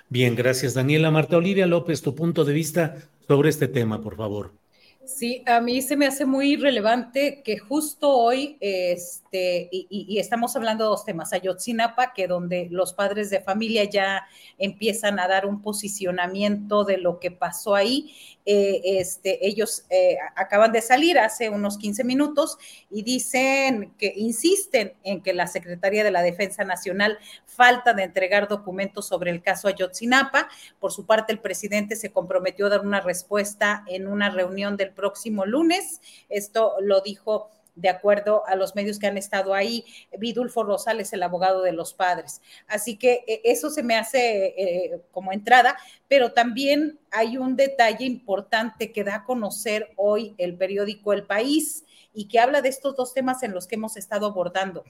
Bien, gracias Daniela. Marta Olivia López, tu punto de vista sobre este tema, por favor. Sí, a mí se me hace muy relevante que justo hoy, este, y, estamos hablando de dos temas, Ayotzinapa, que donde los padres de familia ya empiezan a dar un posicionamiento de lo que pasó ahí, eh, este, ellos eh, acaban de salir hace unos 15 minutos y dicen que insisten en que la Secretaría de la Defensa Nacional falta de entregar documentos sobre el caso Ayotzinapa. Por su parte, el presidente se comprometió a dar una respuesta en una reunión del próximo lunes. Esto lo dijo de acuerdo a los medios que han estado ahí, Vidulfo Rosales, el abogado de los padres. Así que eh, eso se me hace eh, como entrada, pero también hay un detalle importante que da a conocer hoy el periódico El País y que habla de estos dos temas en los que hemos estado abordando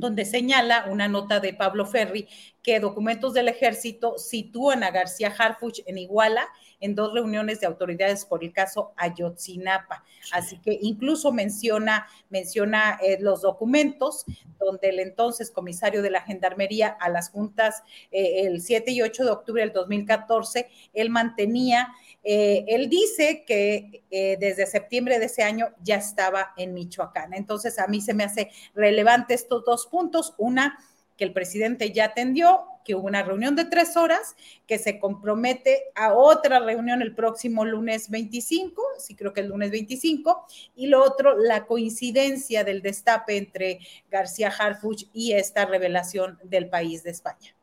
donde señala una nota de Pablo Ferri que documentos del ejército sitúan a García Harfuch en Iguala en dos reuniones de autoridades por el caso Ayotzinapa. Así que incluso menciona, menciona eh, los documentos donde el entonces comisario de la Gendarmería a las juntas eh, el 7 y 8 de octubre del 2014, él mantenía eh, él dice que eh, desde septiembre de ese año ya estaba en Michoacán. Entonces, a mí se me hace relevante estos dos puntos. Una, que el presidente ya atendió, que hubo una reunión de tres horas, que se compromete a otra reunión el próximo lunes 25, sí creo que el lunes 25, y lo otro, la coincidencia del destape entre García Harfuch y esta revelación del país de España.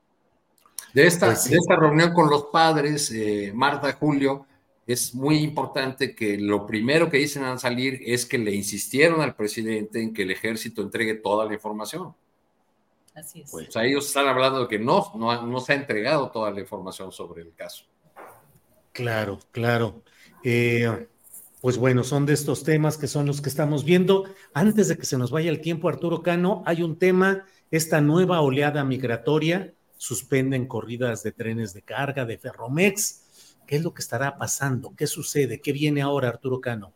De esta, pues de esta reunión con los padres, eh, Marta, Julio, es muy importante que lo primero que dicen al salir es que le insistieron al presidente en que el ejército entregue toda la información. Así es. Pues ellos están hablando de que no, no, se ha entregado toda la información sobre el caso. Claro, claro. Eh, pues bueno, son de estos temas que son los que estamos viendo. Antes de que se nos vaya el tiempo, Arturo Cano, hay un tema, esta nueva oleada migratoria, suspenden corridas de trenes de carga, de Ferromex. ¿Qué es lo que estará pasando? ¿Qué sucede? ¿Qué viene ahora, Arturo Cano?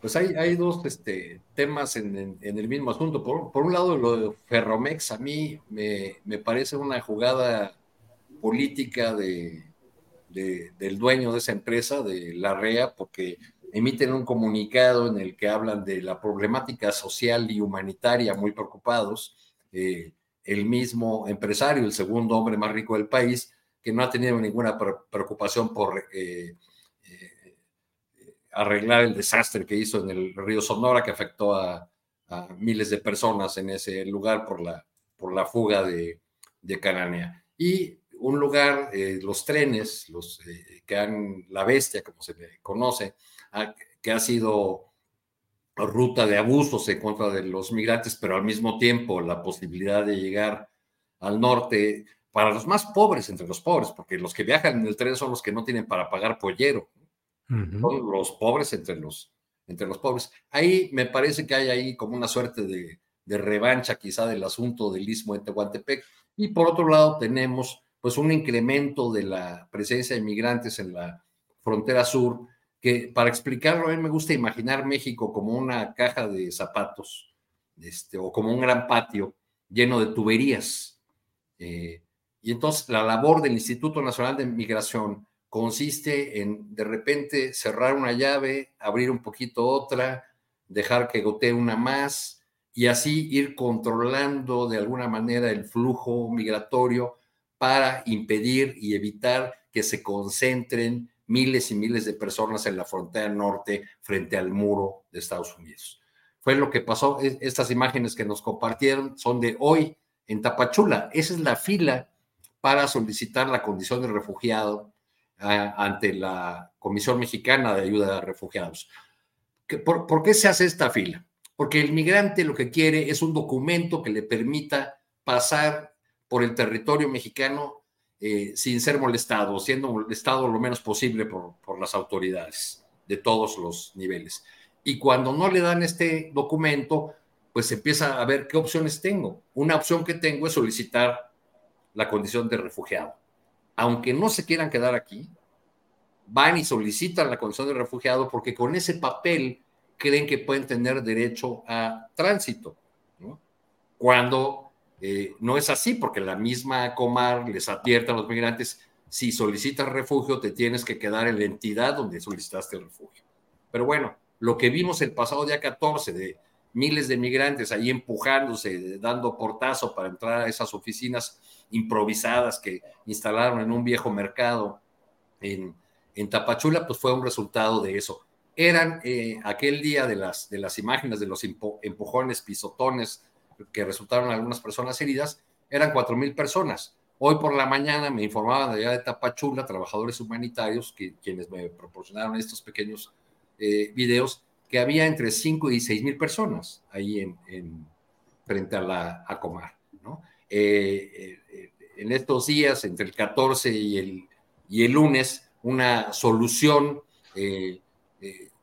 Pues hay, dos este, temas en, el mismo asunto. Por, un lado, lo de Ferromex a mí me, parece una jugada política de, del dueño de esa empresa, de la REA, porque emiten un comunicado en el que hablan de la problemática social y humanitaria muy preocupados. Eh, el mismo empresario, el segundo hombre más rico del país, que no ha tenido ninguna preocupación por eh, arreglar el desastre que hizo en el río Sonora, que afectó a, miles de personas en ese lugar por la, por la fuga de, de Cananea. Y un lugar, eh, los trenes, los eh, que han, la bestia, como se le conoce, que ha sido ruta de abusos en contra de los migrantes, pero al mismo tiempo la posibilidad de llegar al norte para los más pobres entre los pobres, porque los que viajan en el tren son los que no tienen para pagar pollero son los pobres entre los, entre los pobres. Ahí me parece que hay ahí como una suerte de, de revancha quizá del asunto del istmo de Tehuantepec. Y por otro lado tenemos pues un incremento de la presencia de migrantes en la frontera sur, que para explicarlo a mí me gusta imaginar México como una caja de zapatos, este, o como un gran patio lleno de tuberías. Eh, y entonces la labor del Instituto Nacional de Migración consiste en de repente cerrar una llave, abrir un poquito otra, dejar que gotee una más y así ir controlando de alguna manera el flujo migratorio para impedir y evitar que se concentren miles y miles de personas en la frontera norte frente al muro de Estados Unidos. Fue lo que pasó. E, estas imágenes que nos compartieron son de hoy en Tapachula. Esa es la fila para solicitar la condición de refugiado ante la Comisión Mexicana de Ayuda a Refugiados. ¿Por, ¿Por qué se hace esta fila? Porque el migrante lo que quiere es un documento que le permita pasar por el territorio mexicano eh, sin ser molestado, siendo molestado lo menos posible por, las autoridades de todos los niveles. Y cuando no le dan este documento, pues empieza a ver qué opciones tengo. Una opción que tengo es solicitar la condición de refugiado aunque no se quieran quedar aquí, van y solicitan la condición de refugiado porque con ese papel creen que pueden tener derecho a tránsito, cuando eh, no es así, porque la misma Comar les advierte a los migrantes, si solicitas refugio, te tienes que quedar en la entidad donde solicitaste refugio. Pero bueno, lo que vimos el pasado día 14 de miles de migrantes ahí empujándose, dando portazo para entrar a esas oficinas improvisadas que instalaron en un viejo mercado en, Tapachula, pues fue un resultado de eso. Eran eh, aquel día de las, de las imágenes de los empujones, pisotones, que resultaron algunas personas heridas, eran cuatro mil personas. Hoy por la mañana me informaban allá de Tapachula, trabajadores humanitarios, que, quienes me proporcionaron estos pequeños eh, videos, que había entre 5 y 6 mil personas ahí en, frente a la a Comar. ¿no? Eh, en estos días, entre el 14 y el, y el lunes, una solución eh,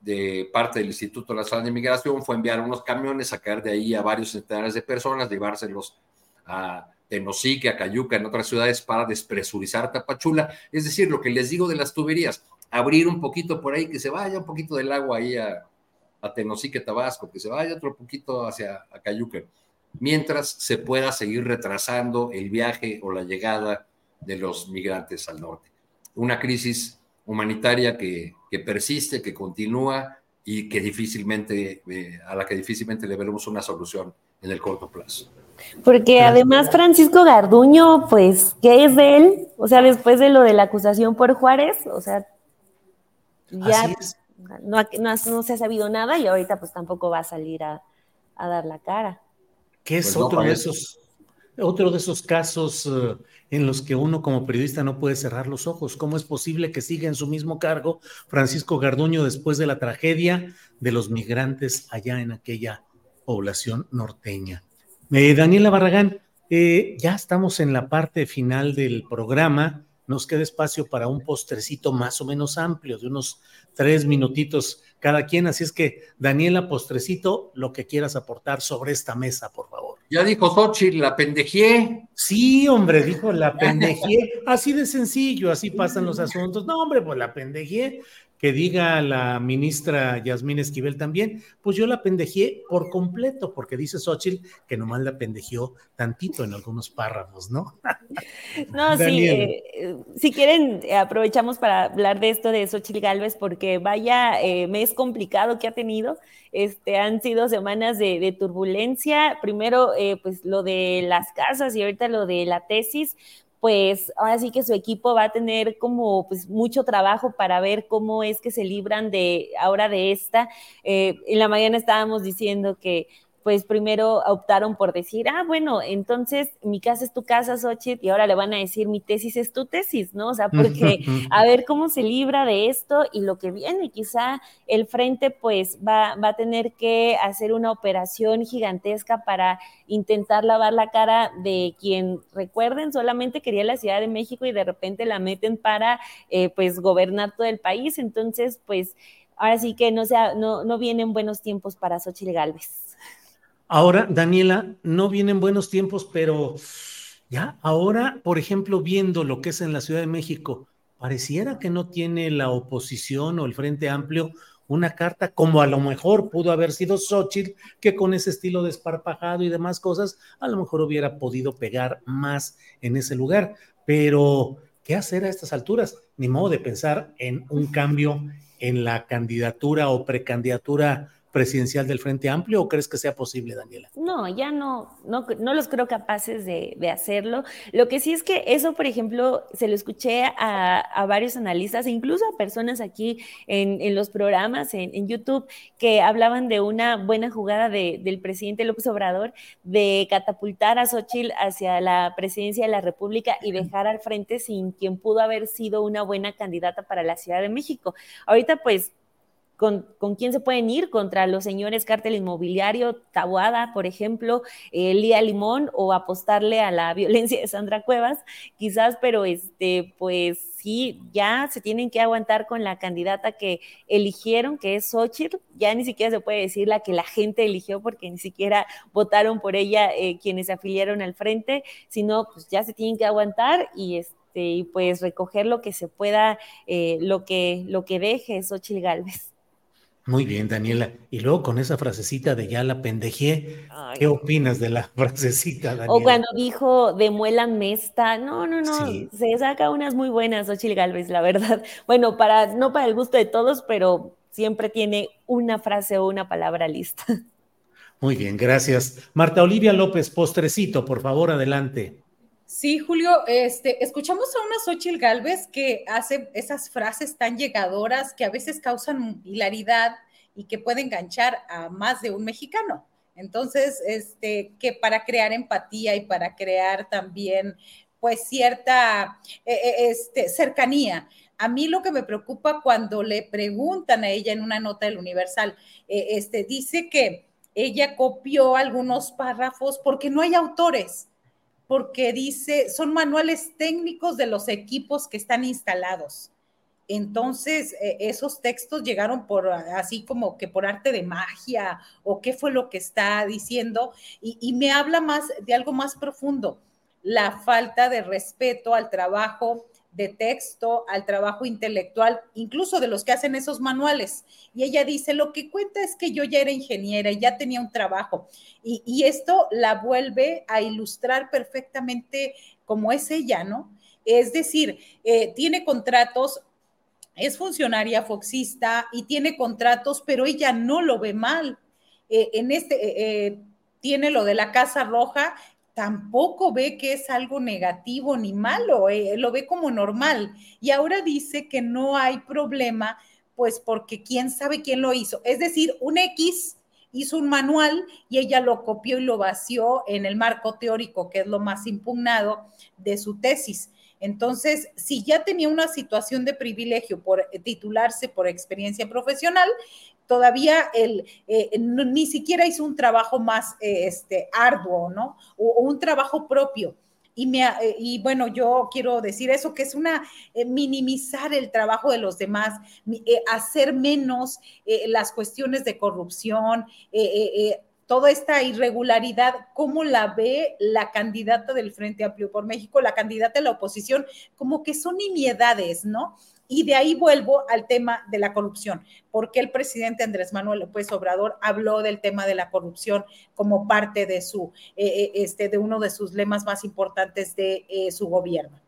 de parte del Instituto Nacional de Migración fue enviar unos camiones, sacar de ahí a varios centenares de personas, llevárselos a Tenosique, a Cayuca, en otras ciudades para despresurizar Tapachula. Es decir, lo que les digo de las tuberías, abrir un poquito por ahí, que se vaya un poquito del agua ahí a, a Tenosique, Tabasco, que se vaya otro poquito hacia Cayuca mientras se pueda seguir retrasando el viaje o la llegada de los migrantes al norte. Una crisis humanitaria que, que persiste, que continúa y que difícilmente, eh, a la que difícilmente le veremos una solución en el corto plazo. Porque además Francisco Garduño, pues, ¿qué es de él? O sea, después de lo de la acusación por Juárez, o sea, ya no, no, se ha sabido nada y ahorita pues tampoco va a salir a, dar la cara. ¿Qué es pues otro de esos otro de esos casos eh, en los que uno como periodista no puede cerrar los ojos. ¿Cómo es posible que siga en su mismo cargo Francisco Garduño después de la tragedia de los migrantes allá en aquella población norteña? Eh, Daniela Barragán, eh, ya estamos en la parte final del programa. Nos queda espacio para un postrecito más o menos amplio, de unos tres minutitos cada quien. Así es que, Daniela, postrecito, lo que quieras aportar sobre esta mesa, por favor. Ya dijo Xochitl, la pendejé. Sí, hombre, dijo la pendejé. Así de sencillo, así pasan los asuntos. No, hombre, pues la pendejé que diga la ministra Yasmín Esquivel también, pues yo la pendejé por completo, porque dice Xochitl que nomás la pendejeó tantito en algunos párrafos, ¿no? No, sí, eh, si quieren, aprovechamos para hablar de esto de Xochitl Galvez, porque vaya eh, mes complicado que ha tenido. Este, han sido semanas de, turbulencia. Primero, eh, pues lo de las casas y ahorita lo de la tesis pues ahora sí que su equipo va a tener como pues mucho trabajo para ver cómo es que se libran de ahora de esta. Eh, en la mañana estábamos diciendo que pues primero optaron por decir, ah, bueno, entonces mi casa es tu casa, Xochitl, y ahora le van a decir mi tesis es tu tesis, ¿no? O sea, porque a ver cómo se libra de esto y lo que viene, quizá el frente pues va, va a tener que hacer una operación gigantesca para intentar lavar la cara de quien, recuerden, solamente quería la Ciudad de México y de repente la meten para eh, pues gobernar todo el país, entonces pues ahora sí que no, sea, no, no vienen buenos tiempos para Xochitl Galvez. Ahora, Daniela, no vienen buenos tiempos, pero ya ahora, por ejemplo, viendo lo que es en la Ciudad de México, pareciera que no tiene la oposición o el Frente Amplio una carta como a lo mejor pudo haber sido Xochitl, que con ese estilo desparpajado y demás cosas, a lo mejor hubiera podido pegar más en ese lugar. Pero, ¿qué hacer a estas alturas? Ni modo de pensar en un cambio en la candidatura o precandidatura presidencial del Frente Amplio o crees que sea posible, Daniela? No, ya no, no, no los creo capaces de, hacerlo. Lo que sí es que eso, por ejemplo, se lo escuché a, varios analistas, e incluso a personas aquí en, los programas, en, YouTube, que hablaban de una buena jugada del presidente López Obrador de catapultar a Xochitl hacia la presidencia de la República y dejar al frente sin quien pudo haber sido una buena candidata para la Ciudad de México. Ahorita, pues, con, quién se pueden ir contra los señores cártel inmobiliario, Tabuada, por ejemplo, eh, Lía Limón, o apostarle a la violencia de Sandra Cuevas, quizás, pero este, pues sí, ya se tienen que aguantar con la candidata que eligieron, que es Xochitl, ya ni siquiera se puede decir la que la gente eligió, porque ni siquiera votaron por ella eh, quienes se afiliaron al frente, sino pues ya se tienen que aguantar y este y pues recoger lo que se pueda, eh, lo que lo que deje Xochitl Galvez. Muy bien, Daniela. Y luego con esa frasecita de ya la pendejé, ¿qué opinas de la frasecita, Daniela? O cuando dijo de muela mesta, no, no, no, se saca unas muy buenas, Ochil Galvez, la verdad. Bueno, para, no para el gusto de todos, pero siempre tiene una frase o una palabra lista. Muy bien, gracias. Marta Olivia López, postrecito, por favor, adelante. Sí, Julio, este, escuchamos a una Xochitl Galvez que hace esas frases tan llegadoras que a veces causan hilaridad y que puede enganchar a más de un mexicano. Entonces, este, que para crear empatía y para crear también, pues, cierta eh, eh, este, cercanía. A mí lo que me preocupa cuando le preguntan a ella en una nota del Universal, eh, este, dice que ella copió algunos párrafos porque no hay autores porque dice, son manuales técnicos de los equipos que están instalados. Entonces, eh, esos textos llegaron por así como que por arte de magia o qué fue lo que está diciendo y, y me habla más de algo más profundo, la falta de respeto al trabajo de texto, al trabajo intelectual, incluso de los que hacen esos manuales. Y ella dice, lo que cuenta es que yo ya era ingeniera y ya tenía un trabajo. Y, esto la vuelve a ilustrar perfectamente como es ella, ¿no? Es decir, eh, tiene contratos es funcionaria foxista y tiene contratos, pero ella no lo ve mal. Eh, en este, eh, tiene lo de la Casa Roja, tampoco ve que es algo negativo ni malo, lo ve como normal. Y ahora dice que no hay problema, pues porque quién sabe quién lo hizo. Es decir, un X hizo un manual y ella lo copió y lo vació en el marco teórico, que es lo más impugnado de su tesis. Entonces, si ya tenía una situación de privilegio por eh, titularse por experiencia profesional, todavía él eh, ni siquiera hizo un trabajo más eh, este, arduo, ¿no? O, un trabajo propio. Y, me, y, bueno, yo quiero decir eso, que es una minimizar el trabajo de los demás, hacer menos las cuestiones de corrupción, toda esta irregularidad, ¿cómo la ve la candidata del Frente Amplio por México, la candidata de la oposición? Como que son nimiedades, ¿no? Y de ahí vuelvo al tema de la corrupción, porque el presidente Andrés Manuel López Obrador habló del tema de la corrupción como parte de su, eh, eh, este, de uno de sus lemas más importantes de eh, su gobierno.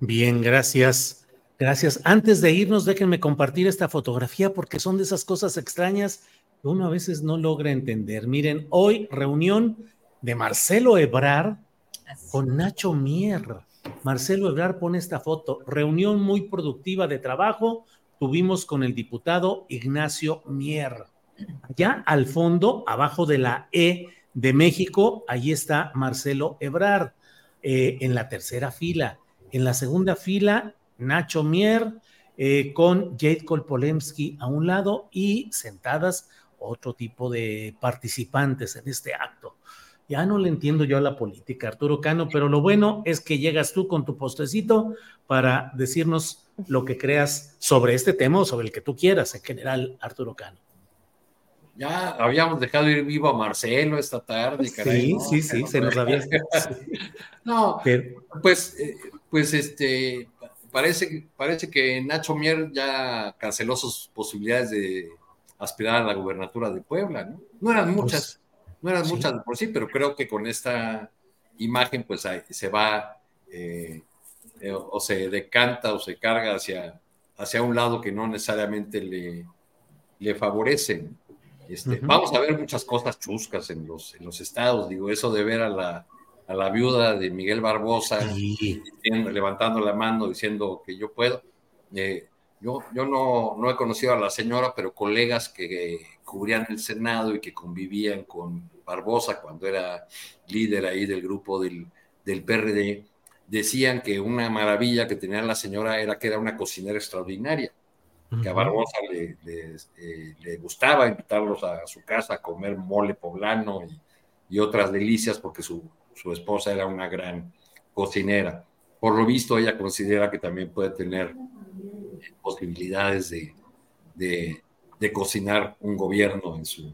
Bien, gracias. Gracias. Antes de irnos, déjenme compartir esta fotografía porque son de esas cosas extrañas uno a veces no logra entender. Miren, hoy reunión de Marcelo Ebrar con Nacho Mier. Marcelo Ebrar pone esta foto. Reunión muy productiva de trabajo tuvimos con el diputado Ignacio Mier. Allá al fondo, abajo de la E de México, ahí está Marcelo Ebrard, eh, en la tercera fila. En la segunda fila, Nacho Mier eh, con Jade Kolpolemsky a un lado y sentadas otro tipo de participantes en este acto. Ya no le entiendo yo a la política, Arturo Cano, pero lo bueno es que llegas tú con tu postecito para decirnos lo que creas sobre este tema o sobre el que tú quieras en general, Arturo Cano. Ya habíamos dejado ir vivo a Marcelo esta tarde, Sí, sí, sí, se nos había. no, pues, eh, pues este, parece, parece que Nacho Mier ya canceló sus posibilidades de aspirar a la gubernatura de Puebla, ¿no? No eran pues, muchas, no eran muchas por sí, pero creo que con esta imagen pues se va eh, eh, o se decanta o se carga hacia, hacia un lado que no necesariamente le, le favorece. Este, Vamos a ver muchas cosas chuscas en los, en los estados, digo, eso de ver a la, a la viuda de Miguel Barbosa levantando la mano diciendo que yo puedo. Eh, yo, no, he conocido a la señora, pero colegas que cubrían el Senado y que convivían con Barbosa cuando era líder ahí del grupo del, PRD, decían que una maravilla que tenía la señora era que era una cocinera extraordinaria, que a Barbosa le, eh, gustaba invitarlos a su casa a comer mole poblano y, otras delicias porque su, su esposa era una gran cocinera. Por lo visto, ella considera que también puede tener posibilidades de, cocinar un gobierno en su,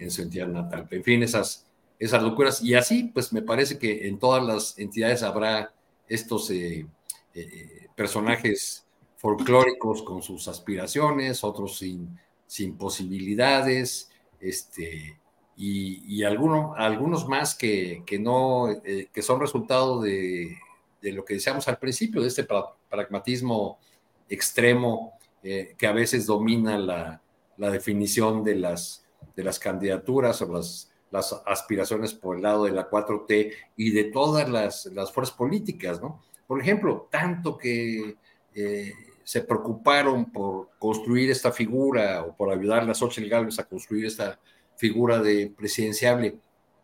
en su entidad natal. En fin, esas, esas locuras. Y así, pues me parece que en todas las entidades habrá estos eh, eh, personajes folclóricos con sus aspiraciones, otros sin, sin posibilidades, este, y, algunos, algunos más que, que no, eh, que son resultado de, de, lo que decíamos al principio, de este pragmatismo extremo que a veces domina la, definición de las, de las candidaturas o las, las, aspiraciones por el lado de la 4T y de todas las, las fuerzas políticas, ¿no? Por ejemplo, tanto que eh, se preocuparon por construir esta figura o por ayudar a Xochitl Gálvez a construir esta figura de presidenciable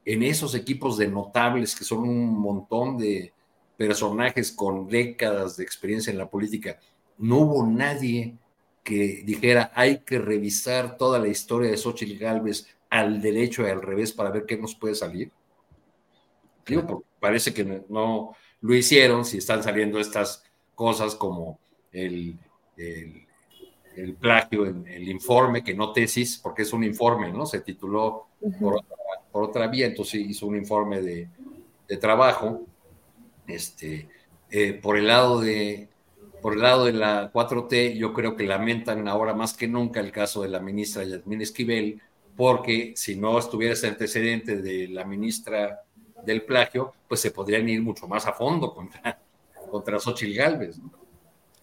en esos equipos de notables que son un montón de personajes con décadas de experiencia en la política no hubo nadie que dijera hay que revisar toda la historia de Xochitl Galvez al derecho y al revés para ver qué nos puede salir. Digo, parece que no lo hicieron si están saliendo estas cosas como el, el, plagio en el informe, que no tesis, porque es un informe, ¿no? Se tituló por, otra, vía, entonces hizo un informe de, trabajo. Este, eh, por el lado de por el lado de la 4T, yo creo que lamentan ahora más que nunca el caso de la ministra Yasmín Esquivel, porque si no estuviera ese antecedente de la ministra del plagio, pues se podrían ir mucho más a fondo contra, contra Xochitl Galvez.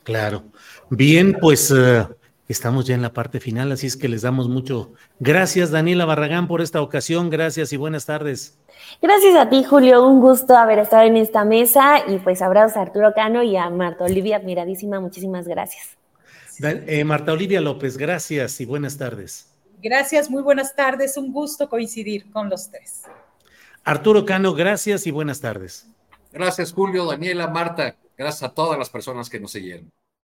Claro. Bien, pues uh, estamos ya en la parte final, así es que les damos mucho. Gracias, Daniela Barragán, por esta ocasión. Gracias y buenas tardes. Gracias a ti, Julio. Un gusto haber estado en esta mesa y pues abrazos a Arturo Cano y a Marta Olivia, admiradísima. Muchísimas gracias. Eh, Marta Olivia López, gracias y buenas tardes. Gracias, muy buenas tardes. Un gusto coincidir con los tres. Arturo Cano, gracias y buenas tardes. Gracias, Julio, Daniela, Marta. Gracias a todas las personas que nos siguieron.